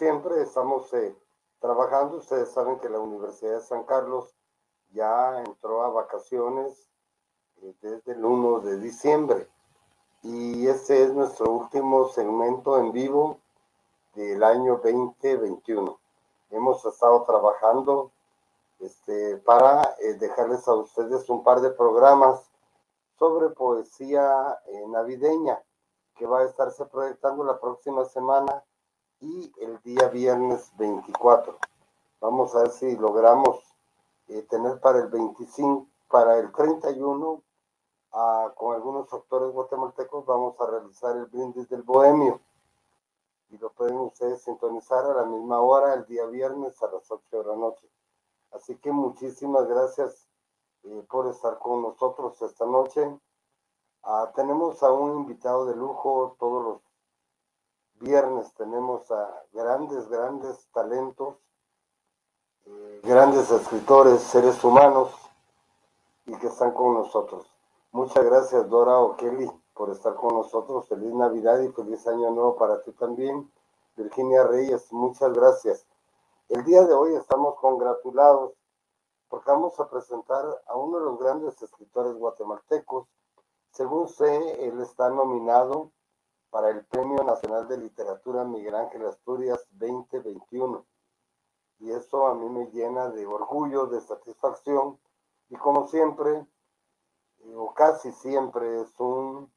siempre estamos eh, trabajando, ustedes saben que la Universidad de San Carlos ya entró a vacaciones eh, desde el 1 de diciembre. Y este es nuestro último segmento en vivo del año 2021. Hemos estado trabajando este, para eh, dejarles a ustedes un par de programas sobre poesía eh, navideña que va a estarse proyectando la próxima semana y el día viernes 24. Vamos a ver si logramos eh, tener para el 25, para el 31, ah, con algunos autores guatemaltecos, vamos a realizar el brindis del bohemio. Y lo pueden ustedes sintonizar a la misma hora el día viernes a las 8 de la noche. Así que muchísimas gracias eh, por estar con nosotros esta noche. Ah, tenemos a un invitado de lujo todos los viernes. Tenemos a grandes, grandes talentos, eh, grandes escritores, seres humanos y que están con nosotros. Muchas gracias Dora O'Kelly por estar con nosotros. Feliz Navidad y feliz Año Nuevo para ti también. Virginia Reyes, muchas gracias. El día de hoy estamos congratulados porque vamos a presentar a uno de los grandes escritores guatemaltecos. Según sé, él está nominado para el Premio Nacional de Literatura Miguel Ángel Asturias 2021. Y eso a mí me llena de orgullo, de satisfacción. Y como siempre, o casi siempre, es un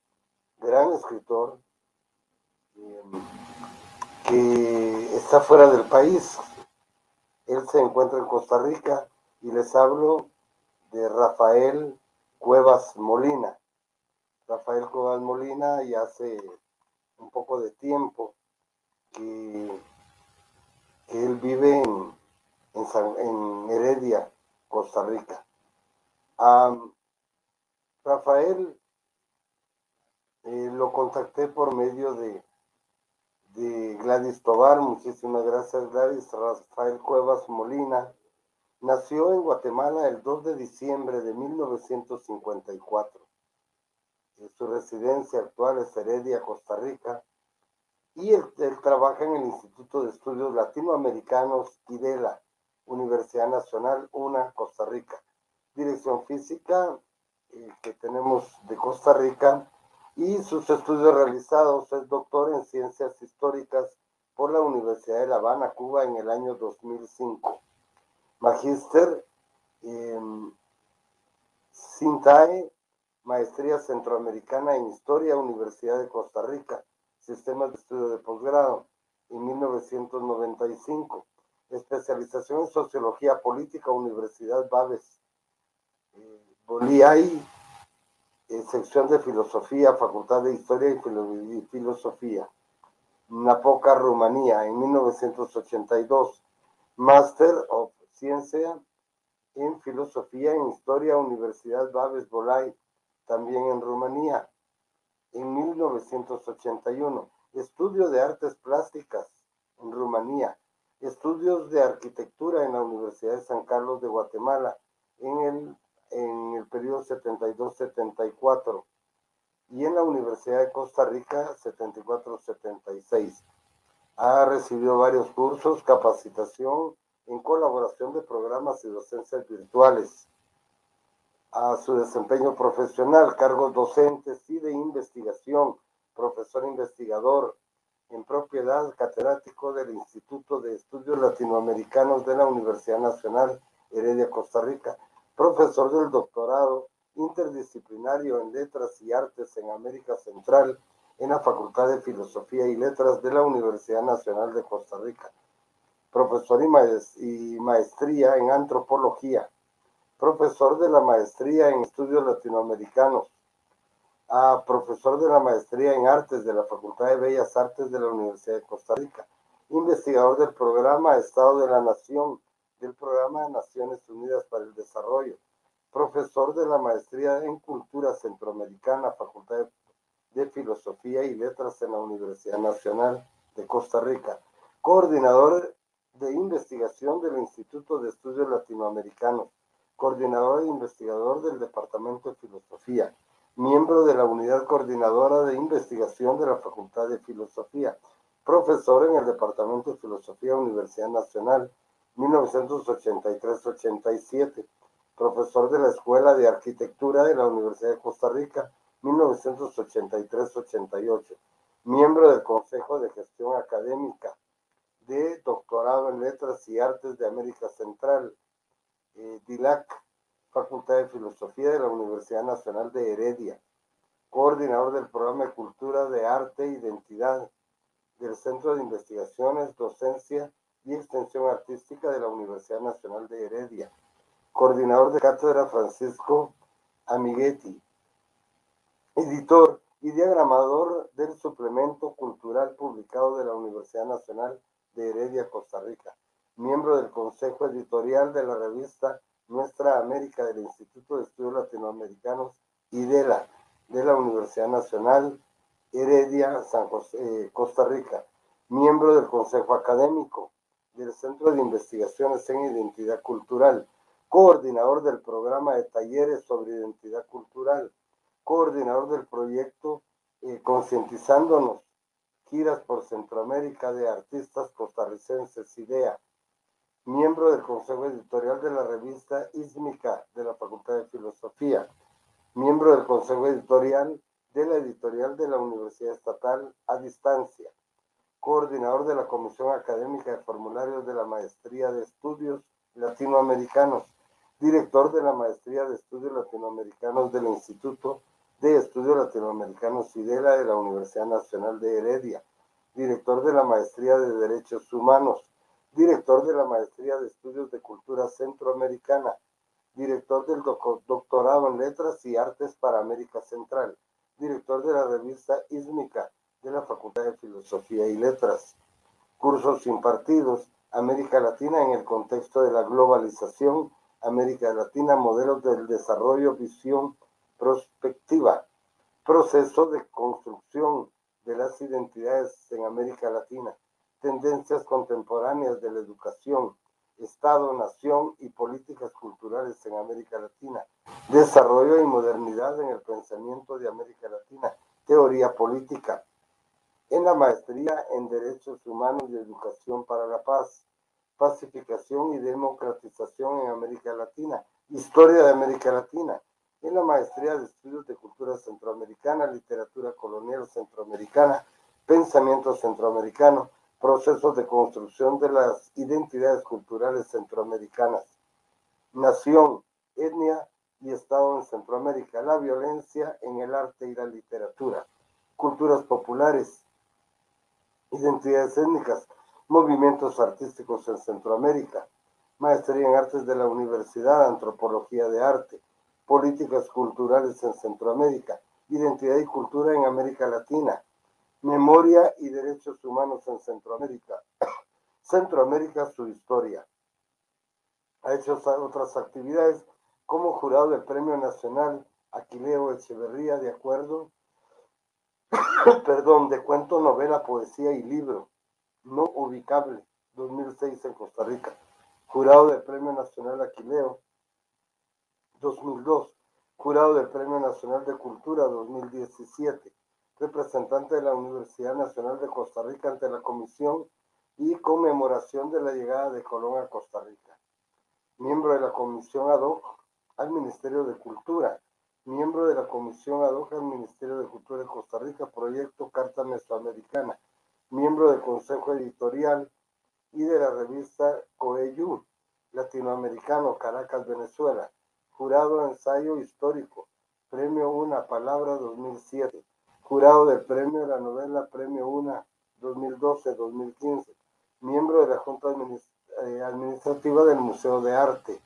gran escritor eh, que está fuera del país, él se encuentra en Costa Rica y les hablo de Rafael Cuevas Molina. Rafael Cuevas Molina y hace un poco de tiempo que, él vive en, en, Heredia, Costa Rica. Rafael eh, lo contacté por medio de de Gladys Tobar, muchísimas gracias Gladys, Rafael Cuevas Molina, nació en Guatemala el 2 de diciembre de 1954. Su residencia actual es Heredia, Costa Rica, y él, trabaja en el Instituto de Estudios Latinoamericanos y de la Universidad Nacional UNA, Costa Rica. Dirección física eh, que tenemos de Costa Rica y sus estudios realizados es doctor en ciencias históricas por la Universidad de La Habana, Cuba, en el año 2005. Magíster en CINTAE, Maestría Centroamericana en Historia, Universidad de Costa Rica, Sistemas de Estudio de Posgrado, en 1995. Especialización en Sociología Política, Universidad Babes. Eh, Boliay, sección de Filosofía, Facultad de Historia y, Filosofía, Napoca, Rumanía, en 1982. Master of Ciencia en Filosofía en Historia, Universidad Babes Bolay, también en Rumanía, en 1981. Estudio de Artes Plásticas en Rumanía. Estudios de Arquitectura en la Universidad de San Carlos de Guatemala en el en el periodo 72-74 y en la Universidad de Costa Rica 74-76. Ha recibido varios cursos, capacitación en colaboración de programas y docencias virtuales. A su desempeño profesional, cargos docentes y de investigación, profesor investigador, en propiedad catedrático del Instituto de Estudios Latinoamericanos de la Universidad Nacional Heredia, Costa Rica, profesor del doctorado interdisciplinario en Letras y Artes en América Central en la Facultad de Filosofía y Letras de la Universidad Nacional de Costa Rica, profesor y maestría en Antropología, profesor de la maestría en Estudios Latinoamericanos, a profesor de la maestría en Artes de la Facultad de Bellas Artes de la Universidad de Costa Rica, investigador del programa Estado de la Nación del Programa de Naciones Unidas para el Desarrollo, profesor de la Maestría en Cultura Centroamericana, Facultad de Filosofía y Letras en la Universidad Nacional de Costa Rica, coordinador de investigación del Instituto de Estudios Latinoamericanos, coordinador e investigador del Departamento de Filosofía, miembro de la Unidad Coordinadora de Investigación de la Facultad de Filosofía, profesor en el Departamento de Filosofía Universidad Nacional, 1983-87, profesor de la Escuela de Arquitectura de la Universidad de Costa Rica, 1983-88, miembro del Consejo de Gestión Académica de Doctorado en Letras y Artes de América Central, eh, DILAC, Facultad de Filosofía de la Universidad Nacional de Heredia, coordinador del programa de Cultura de Arte e Identidad del Centro de Investigaciones, Docencia y Extensión Artística de la Universidad Nacional de Heredia, coordinador de Cátedra Francisco Amiguetti, editor y diagramador del suplemento cultural publicado de la Universidad Nacional de Heredia, Costa Rica, miembro del Consejo Editorial de la revista Nuestra América del Instituto de Estudios Latinoamericanos y de la, de la Universidad Nacional Heredia, San José, eh, Costa Rica, miembro del Consejo Académico del Centro de Investigaciones en Identidad Cultural, coordinador del programa de talleres sobre identidad cultural, coordinador del proyecto eh, Concientizándonos, giras por Centroamérica de artistas costarricenses IDEA, miembro del Consejo Editorial de la revista Ísmica de la Facultad de Filosofía, miembro del Consejo Editorial de la editorial de la Universidad Estatal a distancia, coordinador de la Comisión Académica de Formularios de la Maestría de Estudios Latinoamericanos, director de la Maestría de Estudios Latinoamericanos del Instituto de Estudios Latinoamericanos IDELA de la Universidad Nacional de Heredia, director de la Maestría de Derechos Humanos, director de la Maestría de Estudios de Cultura Centroamericana, director del doctorado en Letras y Artes para América Central, director de la revista Ísmica de la Facultad de Filosofía y Letras. Cursos impartidos, América Latina en el contexto de la globalización, América Latina, modelos del desarrollo, visión, prospectiva, proceso de construcción de las identidades en América Latina, tendencias contemporáneas de la educación, Estado, nación y políticas culturales en América Latina, desarrollo y modernidad en el pensamiento de América Latina, teoría política, en la maestría en Derechos Humanos y Educación para la Paz, pacificación y democratización en América Latina, historia de América Latina, en la maestría de estudios de cultura centroamericana, literatura colonial centroamericana, pensamiento centroamericano, procesos de construcción de las identidades culturales centroamericanas, nación, etnia y Estado en Centroamérica, la violencia en el arte y la literatura, culturas populares, identidades étnicas, movimientos artísticos en Centroamérica, maestría en artes de la Universidad, antropología de arte, políticas culturales en Centroamérica, identidad y cultura en América Latina, Memoria y Derechos Humanos en Centroamérica. Centroamérica, su historia. Ha hecho otras actividades como jurado del Premio Nacional Aquileo Echeverría, de acuerdo, perdón, de cuento, novela, poesía y libro, no ubicable, 2006 en Costa Rica. Jurado del Premio Nacional Aquileo, 2002. Jurado del Premio Nacional de Cultura, 2017 representante de la Universidad Nacional de Costa Rica ante la Comisión y conmemoración de la llegada de Colón a Costa Rica. Miembro de la Comisión ad hoc al Ministerio de Cultura. Miembro de la Comisión ad hoc al Ministerio de Cultura de Costa Rica, Proyecto Carta Mesoamericana. Miembro del Consejo Editorial y de la revista Coeyu, Latinoamericano, Caracas, Venezuela. Jurado Ensayo Histórico. Premio Una Palabra 2007 jurado del premio de la novela Premio Una 2012-2015, miembro de la Junta eh, Administrativa del Museo de Arte,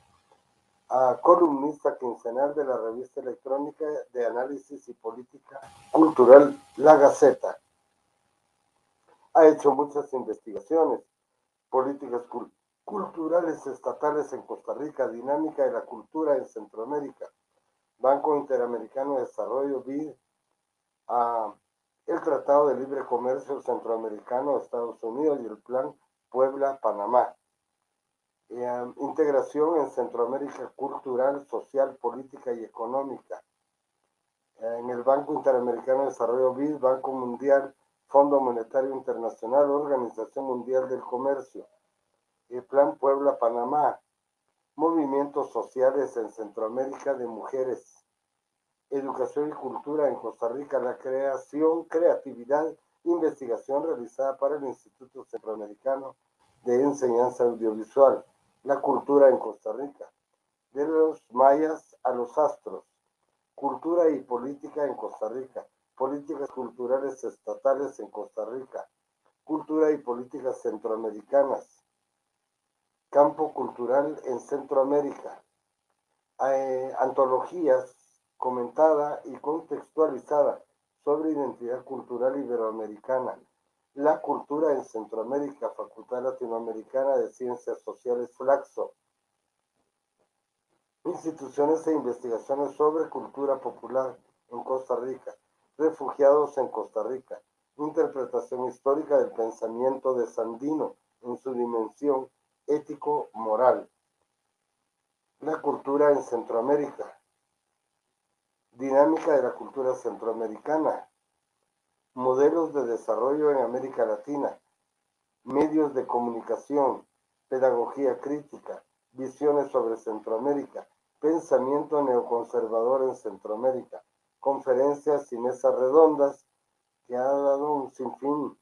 columnista quincenal de la revista electrónica de análisis y política cultural La Gaceta. Ha hecho muchas investigaciones, políticas culturales estatales en Costa Rica, dinámica de la cultura en Centroamérica, Banco Interamericano de Desarrollo, BID, a el Tratado de Libre Comercio Centroamericano Estados Unidos y el Plan Puebla-Panamá. Eh, integración en Centroamérica cultural, social, política y económica. Eh, en el Banco Interamericano de Desarrollo BID, Banco Mundial, Fondo Monetario Internacional, Organización Mundial del Comercio, el Plan Puebla-Panamá, movimientos sociales en Centroamérica de mujeres, educación y cultura en Costa Rica, la creación, creatividad, investigación realizada para el Instituto Centroamericano de Enseñanza Audiovisual, la cultura en Costa Rica, de los mayas a los astros, cultura y política en Costa Rica, políticas culturales estatales en Costa Rica, cultura y políticas centroamericanas, campo cultural en Centroamérica, eh, antologías comentada y contextualizada sobre identidad cultural iberoamericana, la cultura en Centroamérica, Facultad Latinoamericana de Ciencias Sociales Flaxo. Instituciones e investigaciones sobre cultura popular en Costa Rica. Refugiados en Costa Rica. Interpretación histórica del pensamiento de Sandino en su dimensión ético-moral. La cultura en Centroamérica. Dinámica de la cultura centroamericana. Modelos de desarrollo en América Latina, medios de comunicación, pedagogía crítica, visiones sobre Centroamérica, pensamiento neoconservador en Centroamérica, conferencias y mesas redondas que ha dado un sinfín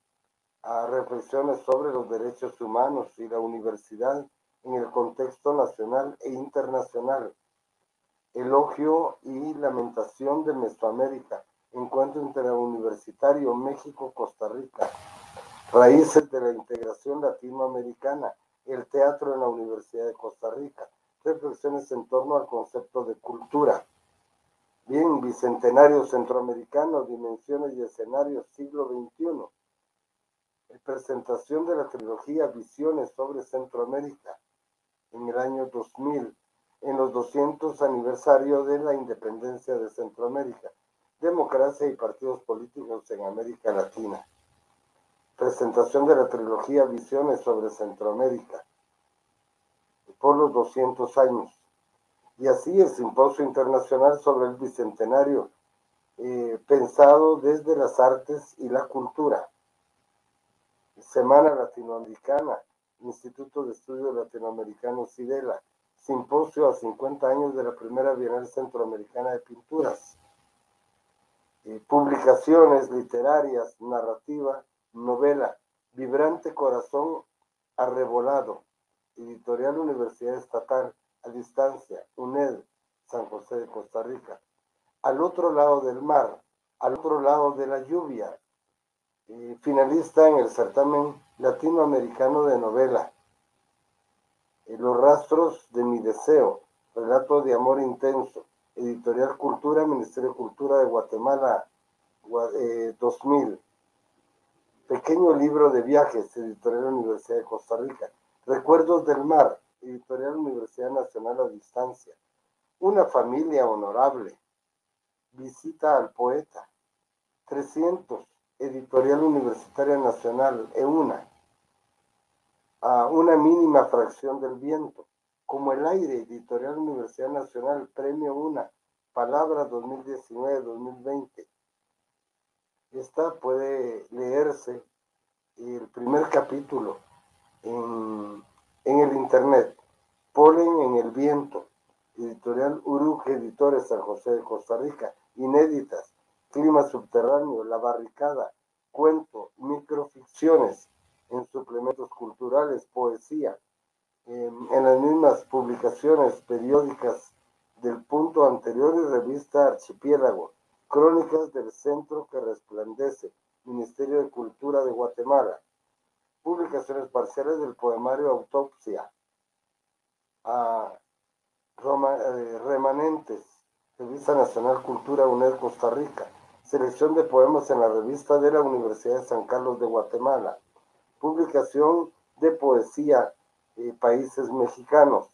a reflexiones sobre los derechos humanos y la universidad en el contexto nacional e internacional. Elogio y lamentación de Mesoamérica, Encuentro Interuniversitario México-Costa Rica. Raíces de la integración latinoamericana. El teatro en la Universidad de Costa Rica. Reflexiones en torno al concepto de cultura. Bien, Bicentenario Centroamericano, Dimensiones y Escenarios, siglo XXI. Presentación de la trilogía Visiones sobre Centroamérica en el año 2000, en los 200 aniversario de la independencia de Centroamérica Democracia y partidos políticos en América Latina. Presentación de la trilogía Visiones sobre Centroamérica por los 200 años. Y así el Simposio Internacional sobre el Bicentenario, eh, pensado desde las artes y la cultura. Semana Latinoamericana, Instituto de Estudios Latinoamericanos SIDELA, Simposio a 50 años de la primera Bienal Centroamericana de Pinturas publicaciones literarias, narrativa, novela, Vibrante Corazón Arrebolado, Editorial Universidad Estatal, a distancia, UNED, San José de Costa Rica. Al otro lado del mar, al otro lado de la lluvia, finalista en el certamen latinoamericano de novela. Los rastros de mi deseo, relato de amor intenso, Editorial Cultura, Ministerio de Cultura de Guatemala, 2000. Eh, Pequeño libro de viajes, Editorial Universidad de Costa Rica. Recuerdos del Mar, Editorial Universidad Nacional a Distancia. Una familia honorable. Visita al poeta. 300, Editorial Universitaria Nacional, EUNA. A una mínima fracción del viento como el aire, Editorial Universidad Nacional, Premio Una, Palabra 2019-2020. Esta puede leerse el primer capítulo en, el internet. Polen en el viento, Editorial Uruge Editores San José de Costa Rica, inéditas, Clima Subterráneo, La Barricada, Cuento, Microficciones, en suplementos culturales, poesía, en las mismas publicaciones periódicas del punto anterior y revista Archipiélago, Crónicas del Centro que Resplandece, Ministerio de Cultura de Guatemala, publicaciones parciales del poemario Autopsia, eh, Remanentes, Revista Nacional Cultura UNED Costa Rica, selección de poemas en la revista de la Universidad de San Carlos de Guatemala, publicación de poesía países mexicanos,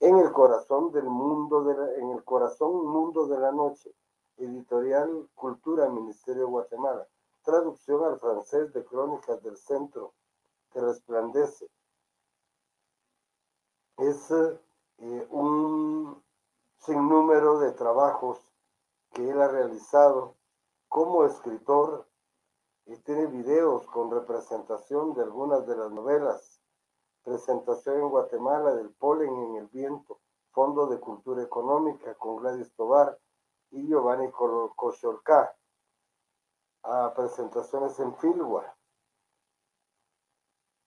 en el corazón del mundo, de en el corazón mundo de la noche, editorial Cultura, Ministerio de Guatemala, traducción al francés de Crónicas del Centro, que resplandece. es eh, un sinnúmero de trabajos que él ha realizado como escritor y tiene videos con representación de algunas de las novelas. Presentación en Guatemala del polen en el viento, Fondo de Cultura Económica con Gladys Tobar y Giovanni Kosholka. A presentaciones en Filwa.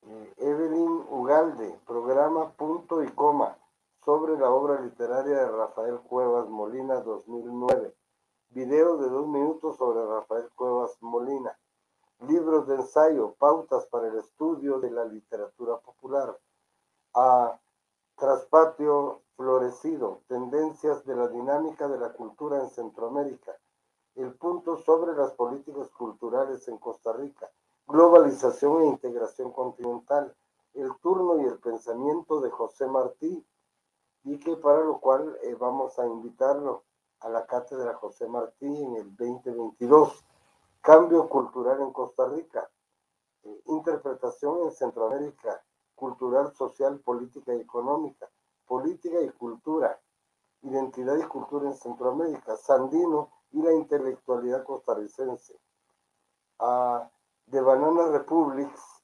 Eh, Evelyn Ugalde, programa punto y coma sobre la obra literaria de Rafael Cuevas Molina 2009. Video de dos minutos sobre Rafael Cuevas Molina. Libros de ensayo, pautas para el estudio de la literatura popular. A Traspatio Florecido, tendencias de la dinámica de la cultura en Centroamérica. El punto sobre las políticas culturales en Costa Rica. Globalización e integración continental. El turno y el pensamiento de José Martí y que para lo cual eh, vamos a invitarlo a la cátedra José Martí en el 2022. Cambio cultural en Costa Rica, eh, interpretación en Centroamérica, cultural, social, política y económica, política y cultura, identidad y cultura en Centroamérica, Sandino y la intelectualidad costarricense. de Banana Republics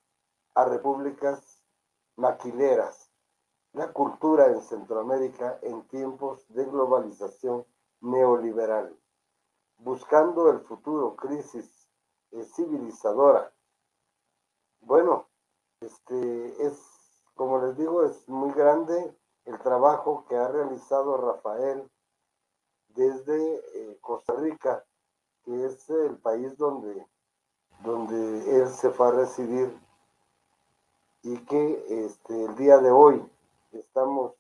a repúblicas maquileras, la cultura en Centroamérica en tiempos de globalización neoliberal, buscando el futuro, crisis civilizadora. Bueno, este es, como les digo, es muy grande el trabajo que ha realizado Rafael desde eh, Costa Rica, que es el país donde, donde él se fue a residir y que este, el día de hoy estamos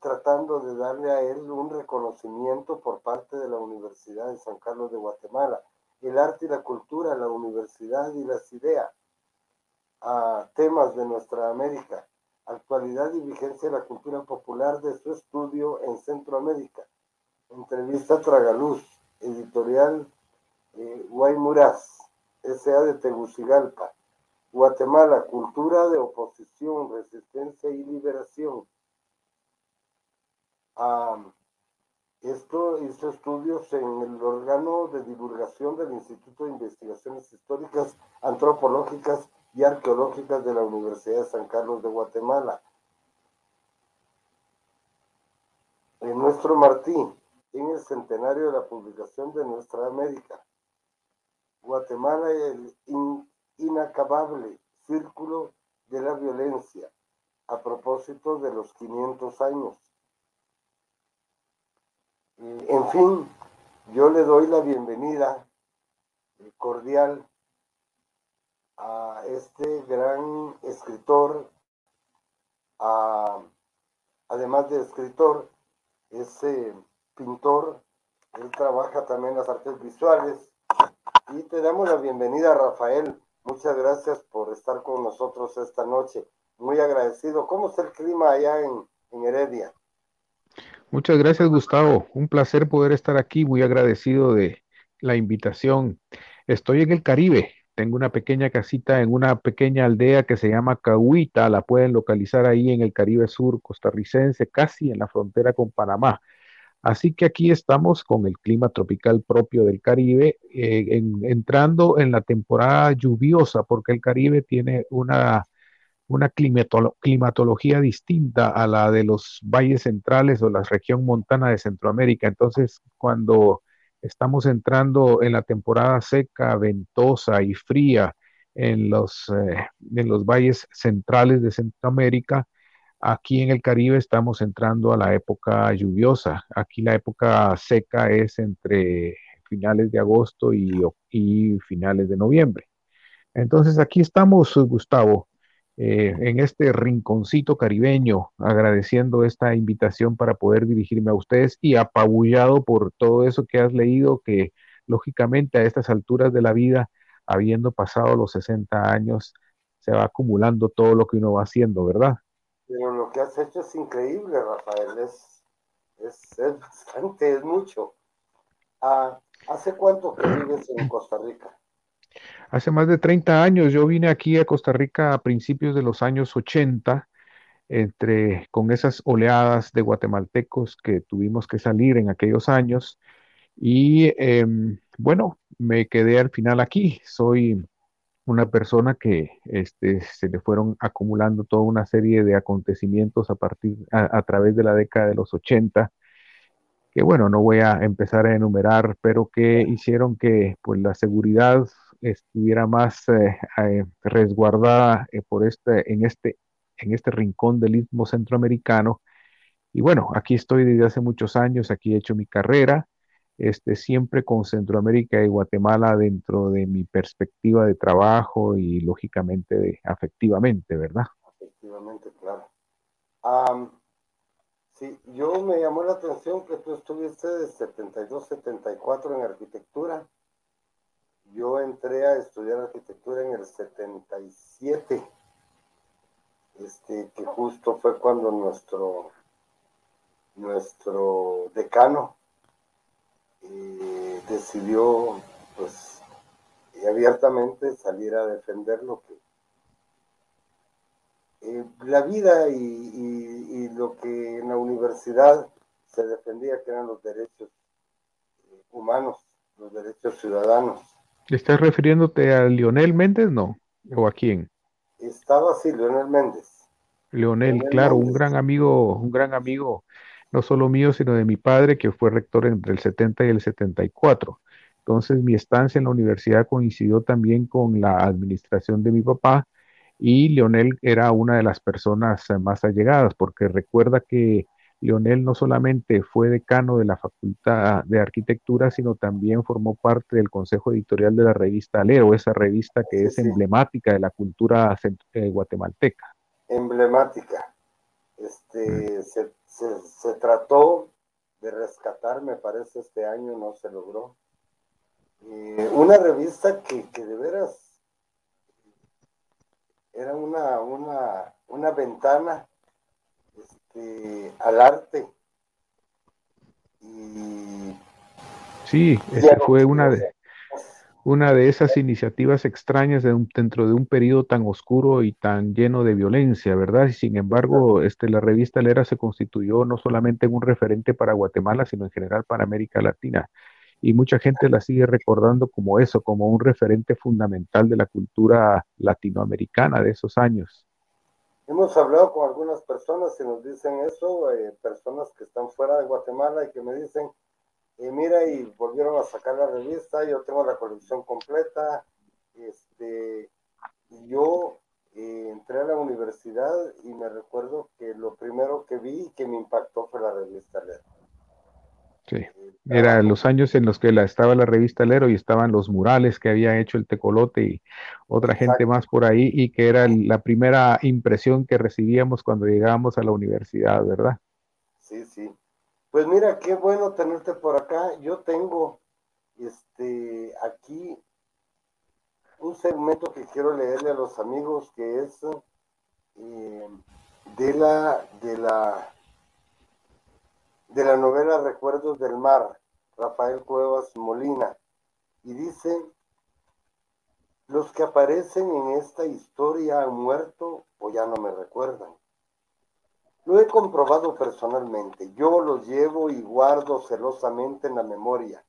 tratando de darle a él un reconocimiento por parte de la Universidad de San Carlos de Guatemala. El arte y la cultura, la universidad y las ideas, a temas de nuestra América, actualidad y vigencia de la cultura popular de su estudio en Centroamérica. Entrevista Tragaluz, editorial eh, Guaymuraz, S.A. de Tegucigalpa. Guatemala, cultura de oposición, resistencia y liberación. Esto hizo estudios en el órgano de divulgación del Instituto de Investigaciones Históricas, Antropológicas y Arqueológicas de la Universidad de San Carlos de Guatemala. En nuestro Martín, en el centenario de la publicación de Nuestra América. Guatemala, el inacabable círculo de la violencia a propósito de los 500 años. En fin, yo le doy la bienvenida cordial a este gran escritor, además de escritor, es pintor, él trabaja también las artes visuales y te damos la bienvenida, Rafael. Muchas gracias por estar con nosotros esta noche. Muy agradecido. ¿Cómo está el clima allá en, Heredia? Muchas gracias, Gustavo. Un placer poder estar aquí. Muy agradecido de la invitación. Estoy en el Caribe. Tengo una pequeña casita en una pequeña aldea que se llama Cahuita. La pueden localizar ahí en el Caribe Sur costarricense, casi en la frontera con Panamá. Así que aquí estamos con el clima tropical propio del Caribe, eh, entrando en la temporada lluviosa, porque el Caribe tiene una, una climatología distinta a la de los valles centrales o la región montana de Centroamérica. Entonces, cuando estamos entrando en la temporada seca, ventosa y fría en los, eh, en los valles centrales de Centroamérica, Aquí en el Caribe estamos entrando a la época lluviosa. Aquí la época seca es entre finales de agosto y, finales de noviembre. Entonces aquí estamos, Gustavo, eh, en este rinconcito caribeño, agradeciendo esta invitación para poder dirigirme a ustedes y apabullado por todo eso que has leído, que lógicamente a estas alturas de la vida, habiendo pasado los 60 años, se va acumulando todo lo que uno va haciendo, ¿verdad? Pero lo que has hecho es increíble, Rafael. Es, es, bastante, es mucho. Ah, ¿Hace cuánto que vives en Costa Rica? Hace más de 30 años. Yo vine aquí a Costa Rica a principios de los años 80 entre con esas oleadas de guatemaltecos que tuvimos que salir en aquellos años. Y em, bueno, me quedé al final aquí. Soy una persona que este, se le fueron acumulando toda una serie de acontecimientos a partir a, través de la década de los 80 que bueno, no voy a empezar a enumerar, pero que hicieron que pues la seguridad estuviera más eh, eh, resguardada eh, por este, en, este, en este rincón del istmo centroamericano. Y bueno, aquí estoy desde hace muchos años, aquí he hecho mi carrera, este, siempre con Centroamérica y Guatemala dentro de mi perspectiva de trabajo y lógicamente de, afectivamente, ¿verdad? Afectivamente, claro. sí, yo me llamó la atención que tú estuviste de 72, 74 en arquitectura. Yo entré a estudiar arquitectura en el 77, este, que justo fue cuando nuestro, nuestro decano eh, decidió pues abiertamente salir a defender lo que eh, la vida y, lo que en la universidad se defendía que eran los derechos eh, humanos, los derechos ciudadanos. ¿Estás refiriéndote a Lionel Méndez, no? ¿O a quién? Estaba así, Leonel Méndez. Leonel, claro, un gran amigo, un gran amigo no solo mío, sino de mi padre, que fue rector entre el 70 y el 74. Entonces, mi estancia en la universidad coincidió también con la administración de mi papá y Leonel era una de las personas más allegadas, porque recuerda que Leonel no solamente fue decano de la Facultad de Arquitectura, sino también formó parte del consejo editorial de la revista Alero, esa revista que es emblemática de la cultura eh, guatemalteca. Emblemática. Este, mm. se se, trató de rescatar, me parece, este año no se logró. Eh, una revista que, de veras era una, una, una ventana este, al arte. Y, sí, esa fue una de, una de esas iniciativas extrañas dentro de un periodo tan oscuro y tan lleno de violencia, ¿verdad? Y sin embargo, este, la revista Lera se constituyó no solamente en un referente para Guatemala, sino en general para América Latina. Y mucha gente la sigue recordando como eso, como un referente fundamental de la cultura latinoamericana de esos años. Hemos hablado con algunas personas y nos dicen eso, eh, personas que están fuera de Guatemala y que me dicen, y mira, y volvieron a sacar la revista, yo tengo la colección completa, este, yo eh, entré a la universidad y me recuerdo que lo primero que vi que me impactó fue la revista Lero. Sí, eh, era los años en los que la, estaba la revista Lero y estaban los murales que había hecho el Tecolote y otra gente más por ahí y que era la primera impresión que recibíamos cuando llegábamos a la universidad, ¿verdad? Sí, sí. Pues mira, qué bueno tenerte por acá. Yo tengo este aquí un segmento que quiero leerle a los amigos que es eh, de la de la de la novela Recuerdos del Mar, Rafael Cuevas Molina, y dice los que aparecen en esta historia han muerto o ya no me recuerdan. Lo he comprobado personalmente. Yo los llevo y guardo celosamente en la memoria.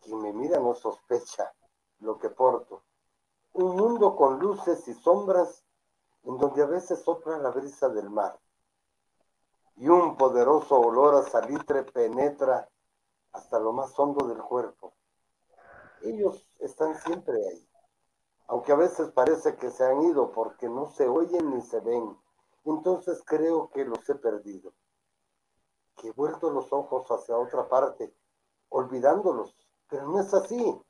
Quien me mira no sospecha lo que porto. Un mundo con luces y sombras en donde a veces sopla la brisa del mar. Y un poderoso olor a salitre penetra hasta lo más hondo del cuerpo. Ellos están siempre ahí, aunque a veces parece que se han ido porque no se oyen ni se ven entonces creo que los he perdido, que he vuelto los ojos hacia otra parte, olvidándolos, pero no es así.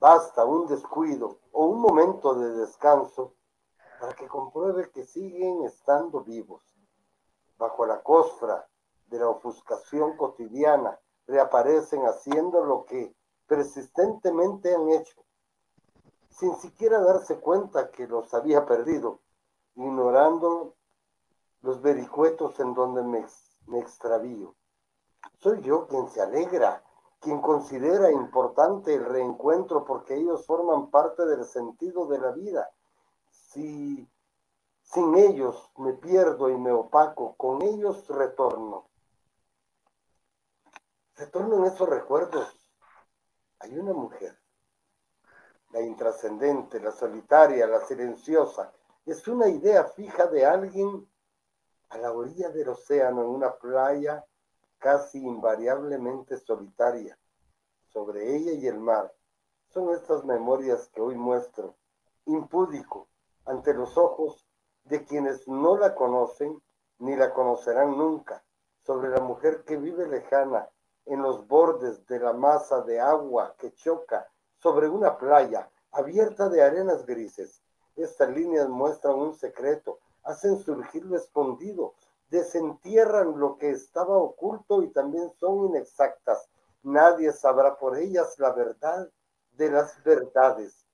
Basta un descuido o un momento de descanso para que compruebe que siguen estando vivos. Bajo la costra de la ofuscación cotidiana, reaparecen haciendo lo que persistentemente han hecho, sin siquiera darse cuenta que los había perdido ignorando los vericuetos en donde me, me extravío. Soy yo quien se alegra, quien considera importante el reencuentro porque ellos forman parte del sentido de la vida. Si, Sin ellos me pierdo y me opaco, con ellos retorno. Retorno en esos recuerdos. Hay una mujer, la intrascendente, la solitaria, la silenciosa. Es una idea fija de alguien a la orilla del océano, en una playa casi invariablemente solitaria, sobre ella y el mar. Son estas memorias que hoy muestro, impúdico, ante los ojos de quienes no la conocen ni la conocerán nunca, sobre la mujer que vive lejana en los bordes de la masa de agua que choca sobre una playa abierta de arenas grises. Estas líneas muestran un secreto, hacen surgir lo escondido, desentierran lo que estaba oculto y también son inexactas. Nadie sabrá por ellas la verdad de las verdades,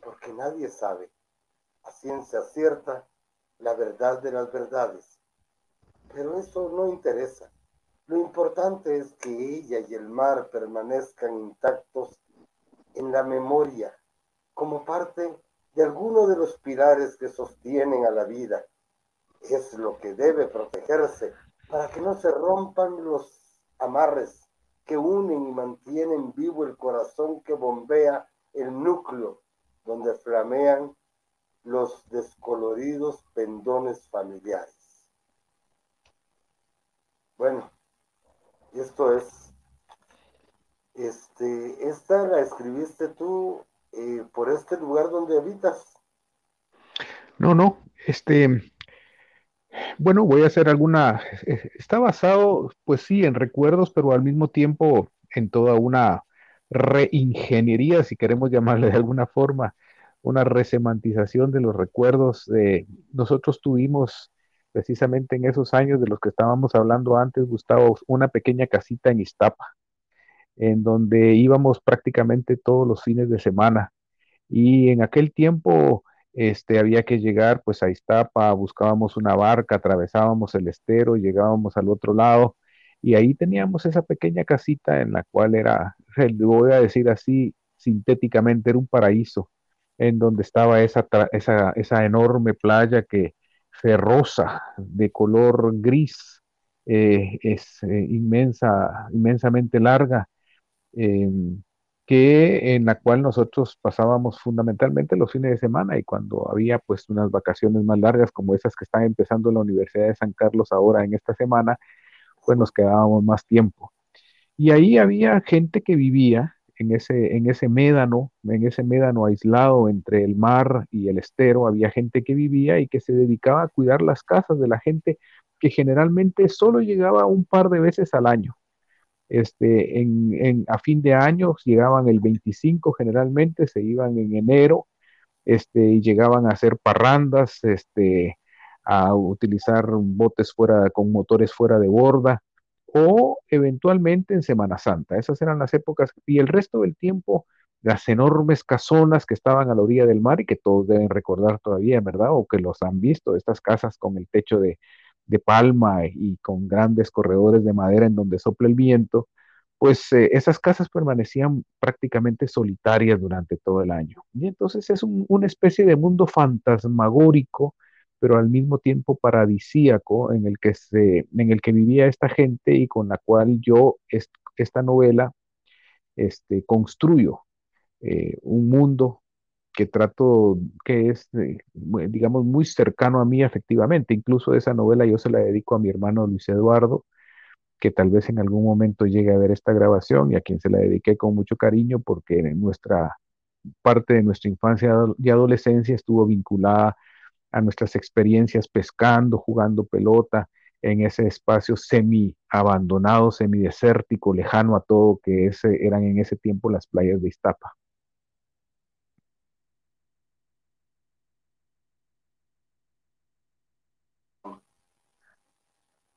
porque nadie sabe a ciencia cierta la verdad de las verdades. Pero eso no interesa. Lo importante es que ella y el mar permanezcan intactos en la memoria, como parte de alguno de los pilares que sostienen a la vida. Es lo que debe protegerse para que no se rompan los amarres que unen y mantienen vivo el corazón que bombea el núcleo donde flamean los descoloridos pendones familiares. Bueno, esto es, este, esta la escribiste tú eh, por este lugar donde habitas. No, no, este, bueno, voy a hacer alguna, eh, está basado, pues sí, en recuerdos, pero al mismo tiempo en toda una reingeniería, si queremos llamarle de alguna forma, una resemantización de los recuerdos. de nosotros tuvimos precisamente en esos años de los que estábamos hablando antes, Gustavo, una pequeña casita en Iztapa, en donde íbamos prácticamente todos los fines de semana. Y en aquel tiempo este, había que llegar pues a Iztapa, buscábamos una barca, atravesábamos el estero, llegábamos al otro lado y ahí teníamos esa pequeña casita en la cual era, voy a decir así sintéticamente, era un paraíso en donde estaba esa, esa, esa enorme playa que ferrosa, de color gris, eh, es eh, inmensa, inmensamente larga, em, que en la cual nosotros pasábamos fundamentalmente los fines de semana y cuando había pues unas vacaciones más largas como esas que están empezando en la Universidad de San Carlos ahora en esta semana, pues nos quedábamos más tiempo. Y ahí había gente que vivía en ese, en ese médano, en ese médano aislado entre el mar y el estero, había gente que vivía y que se dedicaba a cuidar las casas de la gente que generalmente solo llegaba un par de veces al año. Este, en, a fin de año llegaban el 25 generalmente, se iban en enero este, y llegaban a hacer parrandas, este, a utilizar botes fuera, con motores fuera de borda, o eventualmente en Semana Santa. Esas eran las épocas y el resto del tiempo las enormes casonas que estaban a la orilla del mar y que todos deben recordar todavía, ¿verdad? O que los han visto, estas casas con el techo de, palma y con grandes corredores de madera en donde sopla el viento, pues eh, esas casas permanecían prácticamente solitarias durante todo el año. Y entonces es una especie de mundo fantasmagórico pero al mismo tiempo paradisíaco en el que, se, en el que vivía esta gente y con la cual yo esta novela este, construyo eh, un mundo que trato, que es, eh, digamos, muy cercano a mí efectivamente. Incluso esa novela yo se la dedico a mi hermano Luis Eduardo, que tal vez en algún momento llegue a ver esta grabación y a quien se la dediqué con mucho cariño porque nuestra parte de nuestra infancia y adolescencia estuvo vinculada a nuestras experiencias pescando, jugando pelota en ese espacio semi abandonado, semi desértico, lejano a todo que ese, eran en ese tiempo las playas de Iztapa.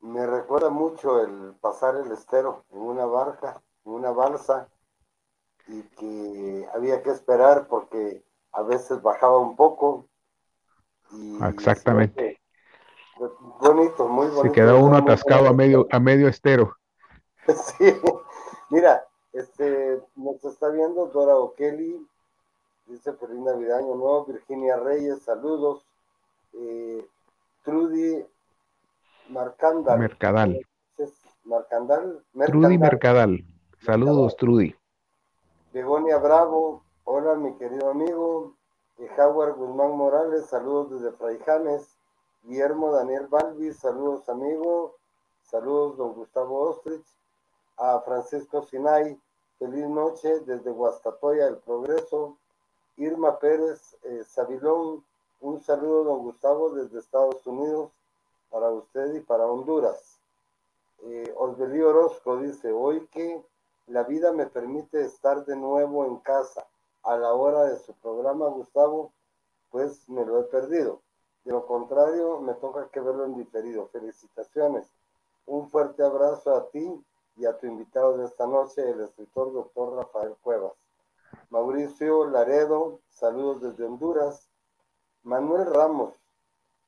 Me recuerda mucho el pasar el estero en una barca, en una balsa, y que había que esperar porque a veces bajaba un poco, Exactamente. bonito, muy bonito. Se quedó uno atascado a medio, a medio estero. Sí, mira, este, nos está viendo Dora O'Kelly, dice feliz Navidad, Año Nuevo, Virginia Reyes, saludos. Eh, Trudy Marcandal. Mercadal. Marcandal. Trudy Mercadal. Saludos, Trudy. Begonia Bravo. Hola, mi querido amigo. Howard Guzmán Morales. Saludos desde Fraijanes. Guillermo Daniel Balbi. Saludos, amigo. Saludos, don Gustavo Ostrich. A Francisco Sinay. Feliz noche desde Guastatoya, El Progreso. Irma Pérez eh, Sabilón. Un saludo, don Gustavo, desde Estados Unidos para usted y para Honduras. Eh, Orozco dice, hoy que la vida me permite estar de nuevo en casa a la hora de su programa, Gustavo, pues me lo he perdido. De lo contrario, me toca que verlo en diferido. Felicitaciones. Un fuerte abrazo a ti y a tu invitado de esta noche, el escritor doctor Rafael Cuevas. Mauricio Laredo, saludos desde Honduras. Manuel Ramos,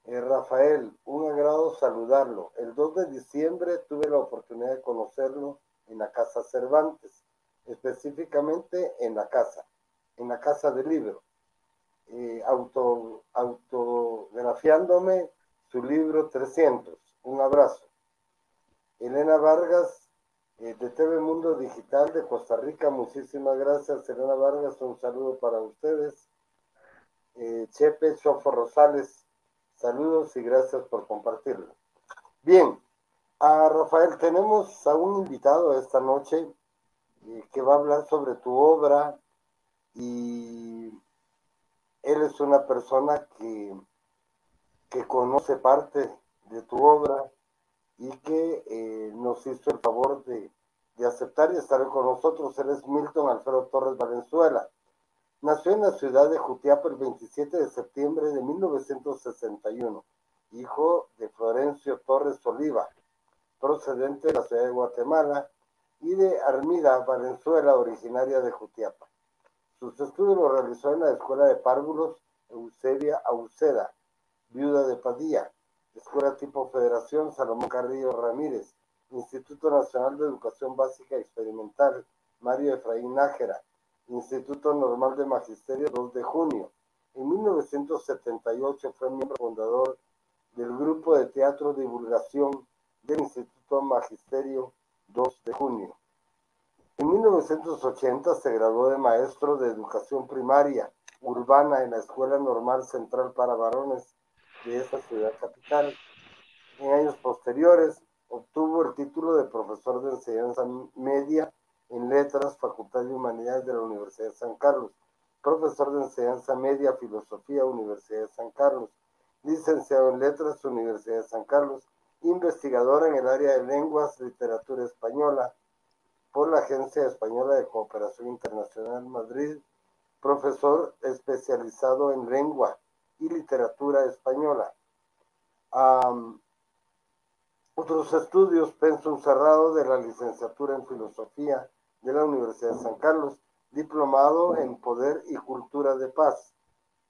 eh, Rafael, un agrado saludarlo. El 2 de diciembre tuve la oportunidad de conocerlo en la Casa Cervantes, específicamente en la casa, en la Casa del Libro, eh, auto, autografiándome su libro 300. Un abrazo. Elena Vargas, eh, de TV Mundo Digital de Costa Rica, muchísimas gracias, Elena Vargas, un saludo para ustedes. Chepe Chofo Rosales, Saludos y gracias por compartirlo. Bien, a Rafael, tenemos a un invitado esta noche eh, que va a hablar sobre tu obra y él es una persona que, que conoce parte de tu obra y que eh, nos hizo el favor de, de aceptar y estar con nosotros. Él es Milton Alfredo Torres Valenzuela. Nació en la ciudad de Jutiapa el 27 de septiembre de 1961, hijo de Florencio Torres Oliva, procedente de la ciudad de Guatemala, y de Armida Valenzuela, originaria de Jutiapa. Sus estudios los realizó en la Escuela de Párvulos Eusebia Auceda, viuda de Padilla, Escuela tipo Federación Salomón Carrillo Ramírez, Instituto Nacional de Educación Básica Experimental Mario Efraín Nájera, Instituto Normal de Magisterio 2 de junio. En 1978 fue miembro fundador del Grupo de Teatro Divulgación del Instituto Magisterio 2 de junio. En 1980 se graduó de maestro de educación primaria urbana en la Escuela Normal Central para Varones de esta ciudad capital. En años posteriores obtuvo el título de profesor de enseñanza media en Letras, Facultad de Humanidades de la Universidad de San Carlos, profesor de enseñanza media, filosofía, Universidad de San Carlos, licenciado en Letras, Universidad de San Carlos, investigador en el área de lenguas, literatura española por la Agencia Española de Cooperación Internacional Madrid, profesor especializado en lengua y literatura española. otros estudios, pensum cerrado de la licenciatura en filosofía de la Universidad de San Carlos, diplomado en Poder y Cultura de Paz,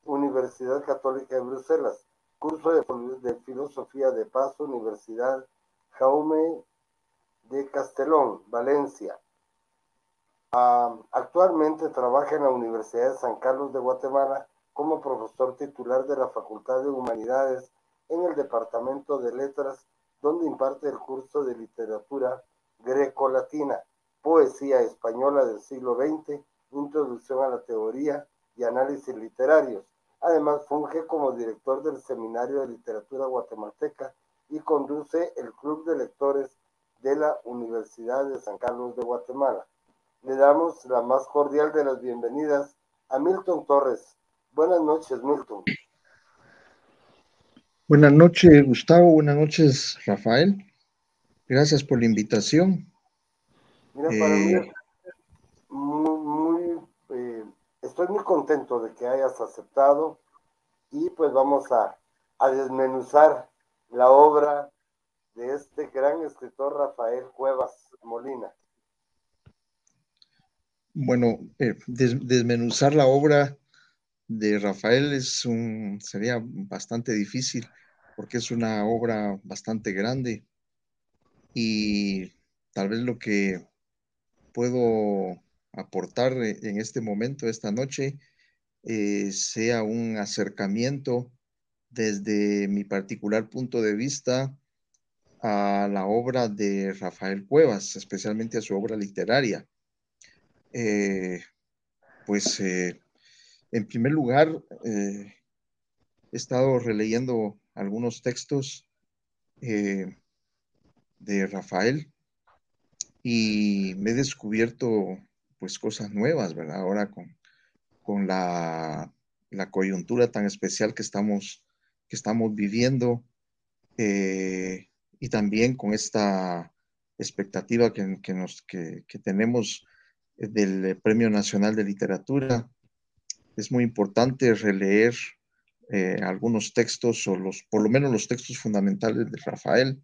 Universidad Católica de Bruselas, curso de, Filosofía de Paz, Universidad Jaume de Castelón, Valencia. Actualmente trabaja en la Universidad de San Carlos de Guatemala como profesor titular de la Facultad de Humanidades en el Departamento de Letras, donde imparte el curso de literatura greco-latina Poesía Española del siglo XX, Introducción a la Teoría y Análisis Literarios. Además, funge como director del Seminario de Literatura Guatemalteca y conduce el Club de Lectores de la Universidad de San Carlos de Guatemala. Le damos la más cordial de las bienvenidas a Milton Torres. Buenas noches, Milton. Buenas noches, Gustavo. Buenas noches, Rafael. Gracias por la invitación. Mira, para mí eh, muy, eh, estoy muy contento de que hayas aceptado y pues vamos a, desmenuzar la obra de este gran escritor Rafael Cuevas Molina. Bueno, eh, desmenuzar la obra de Rafael es un, sería bastante difícil porque es una obra bastante grande y tal vez lo que puedo aportar eh, en este momento, esta noche, eh, sea un acercamiento desde mi particular punto de vista a la obra de Rafael Cuevas, especialmente a su obra literaria. Eh, pues eh, en primer lugar, eh, he estado releyendo algunos textos de Rafael y me he descubierto pues cosas nuevas, ¿verdad? Ahora con, con la, la coyuntura tan especial que estamos, que estamos viviendo y también con esta expectativa que, que nos, que, tenemos del Premio Nacional de Literatura. Es muy importante releer eh, algunos textos o los, por lo menos los textos fundamentales de Rafael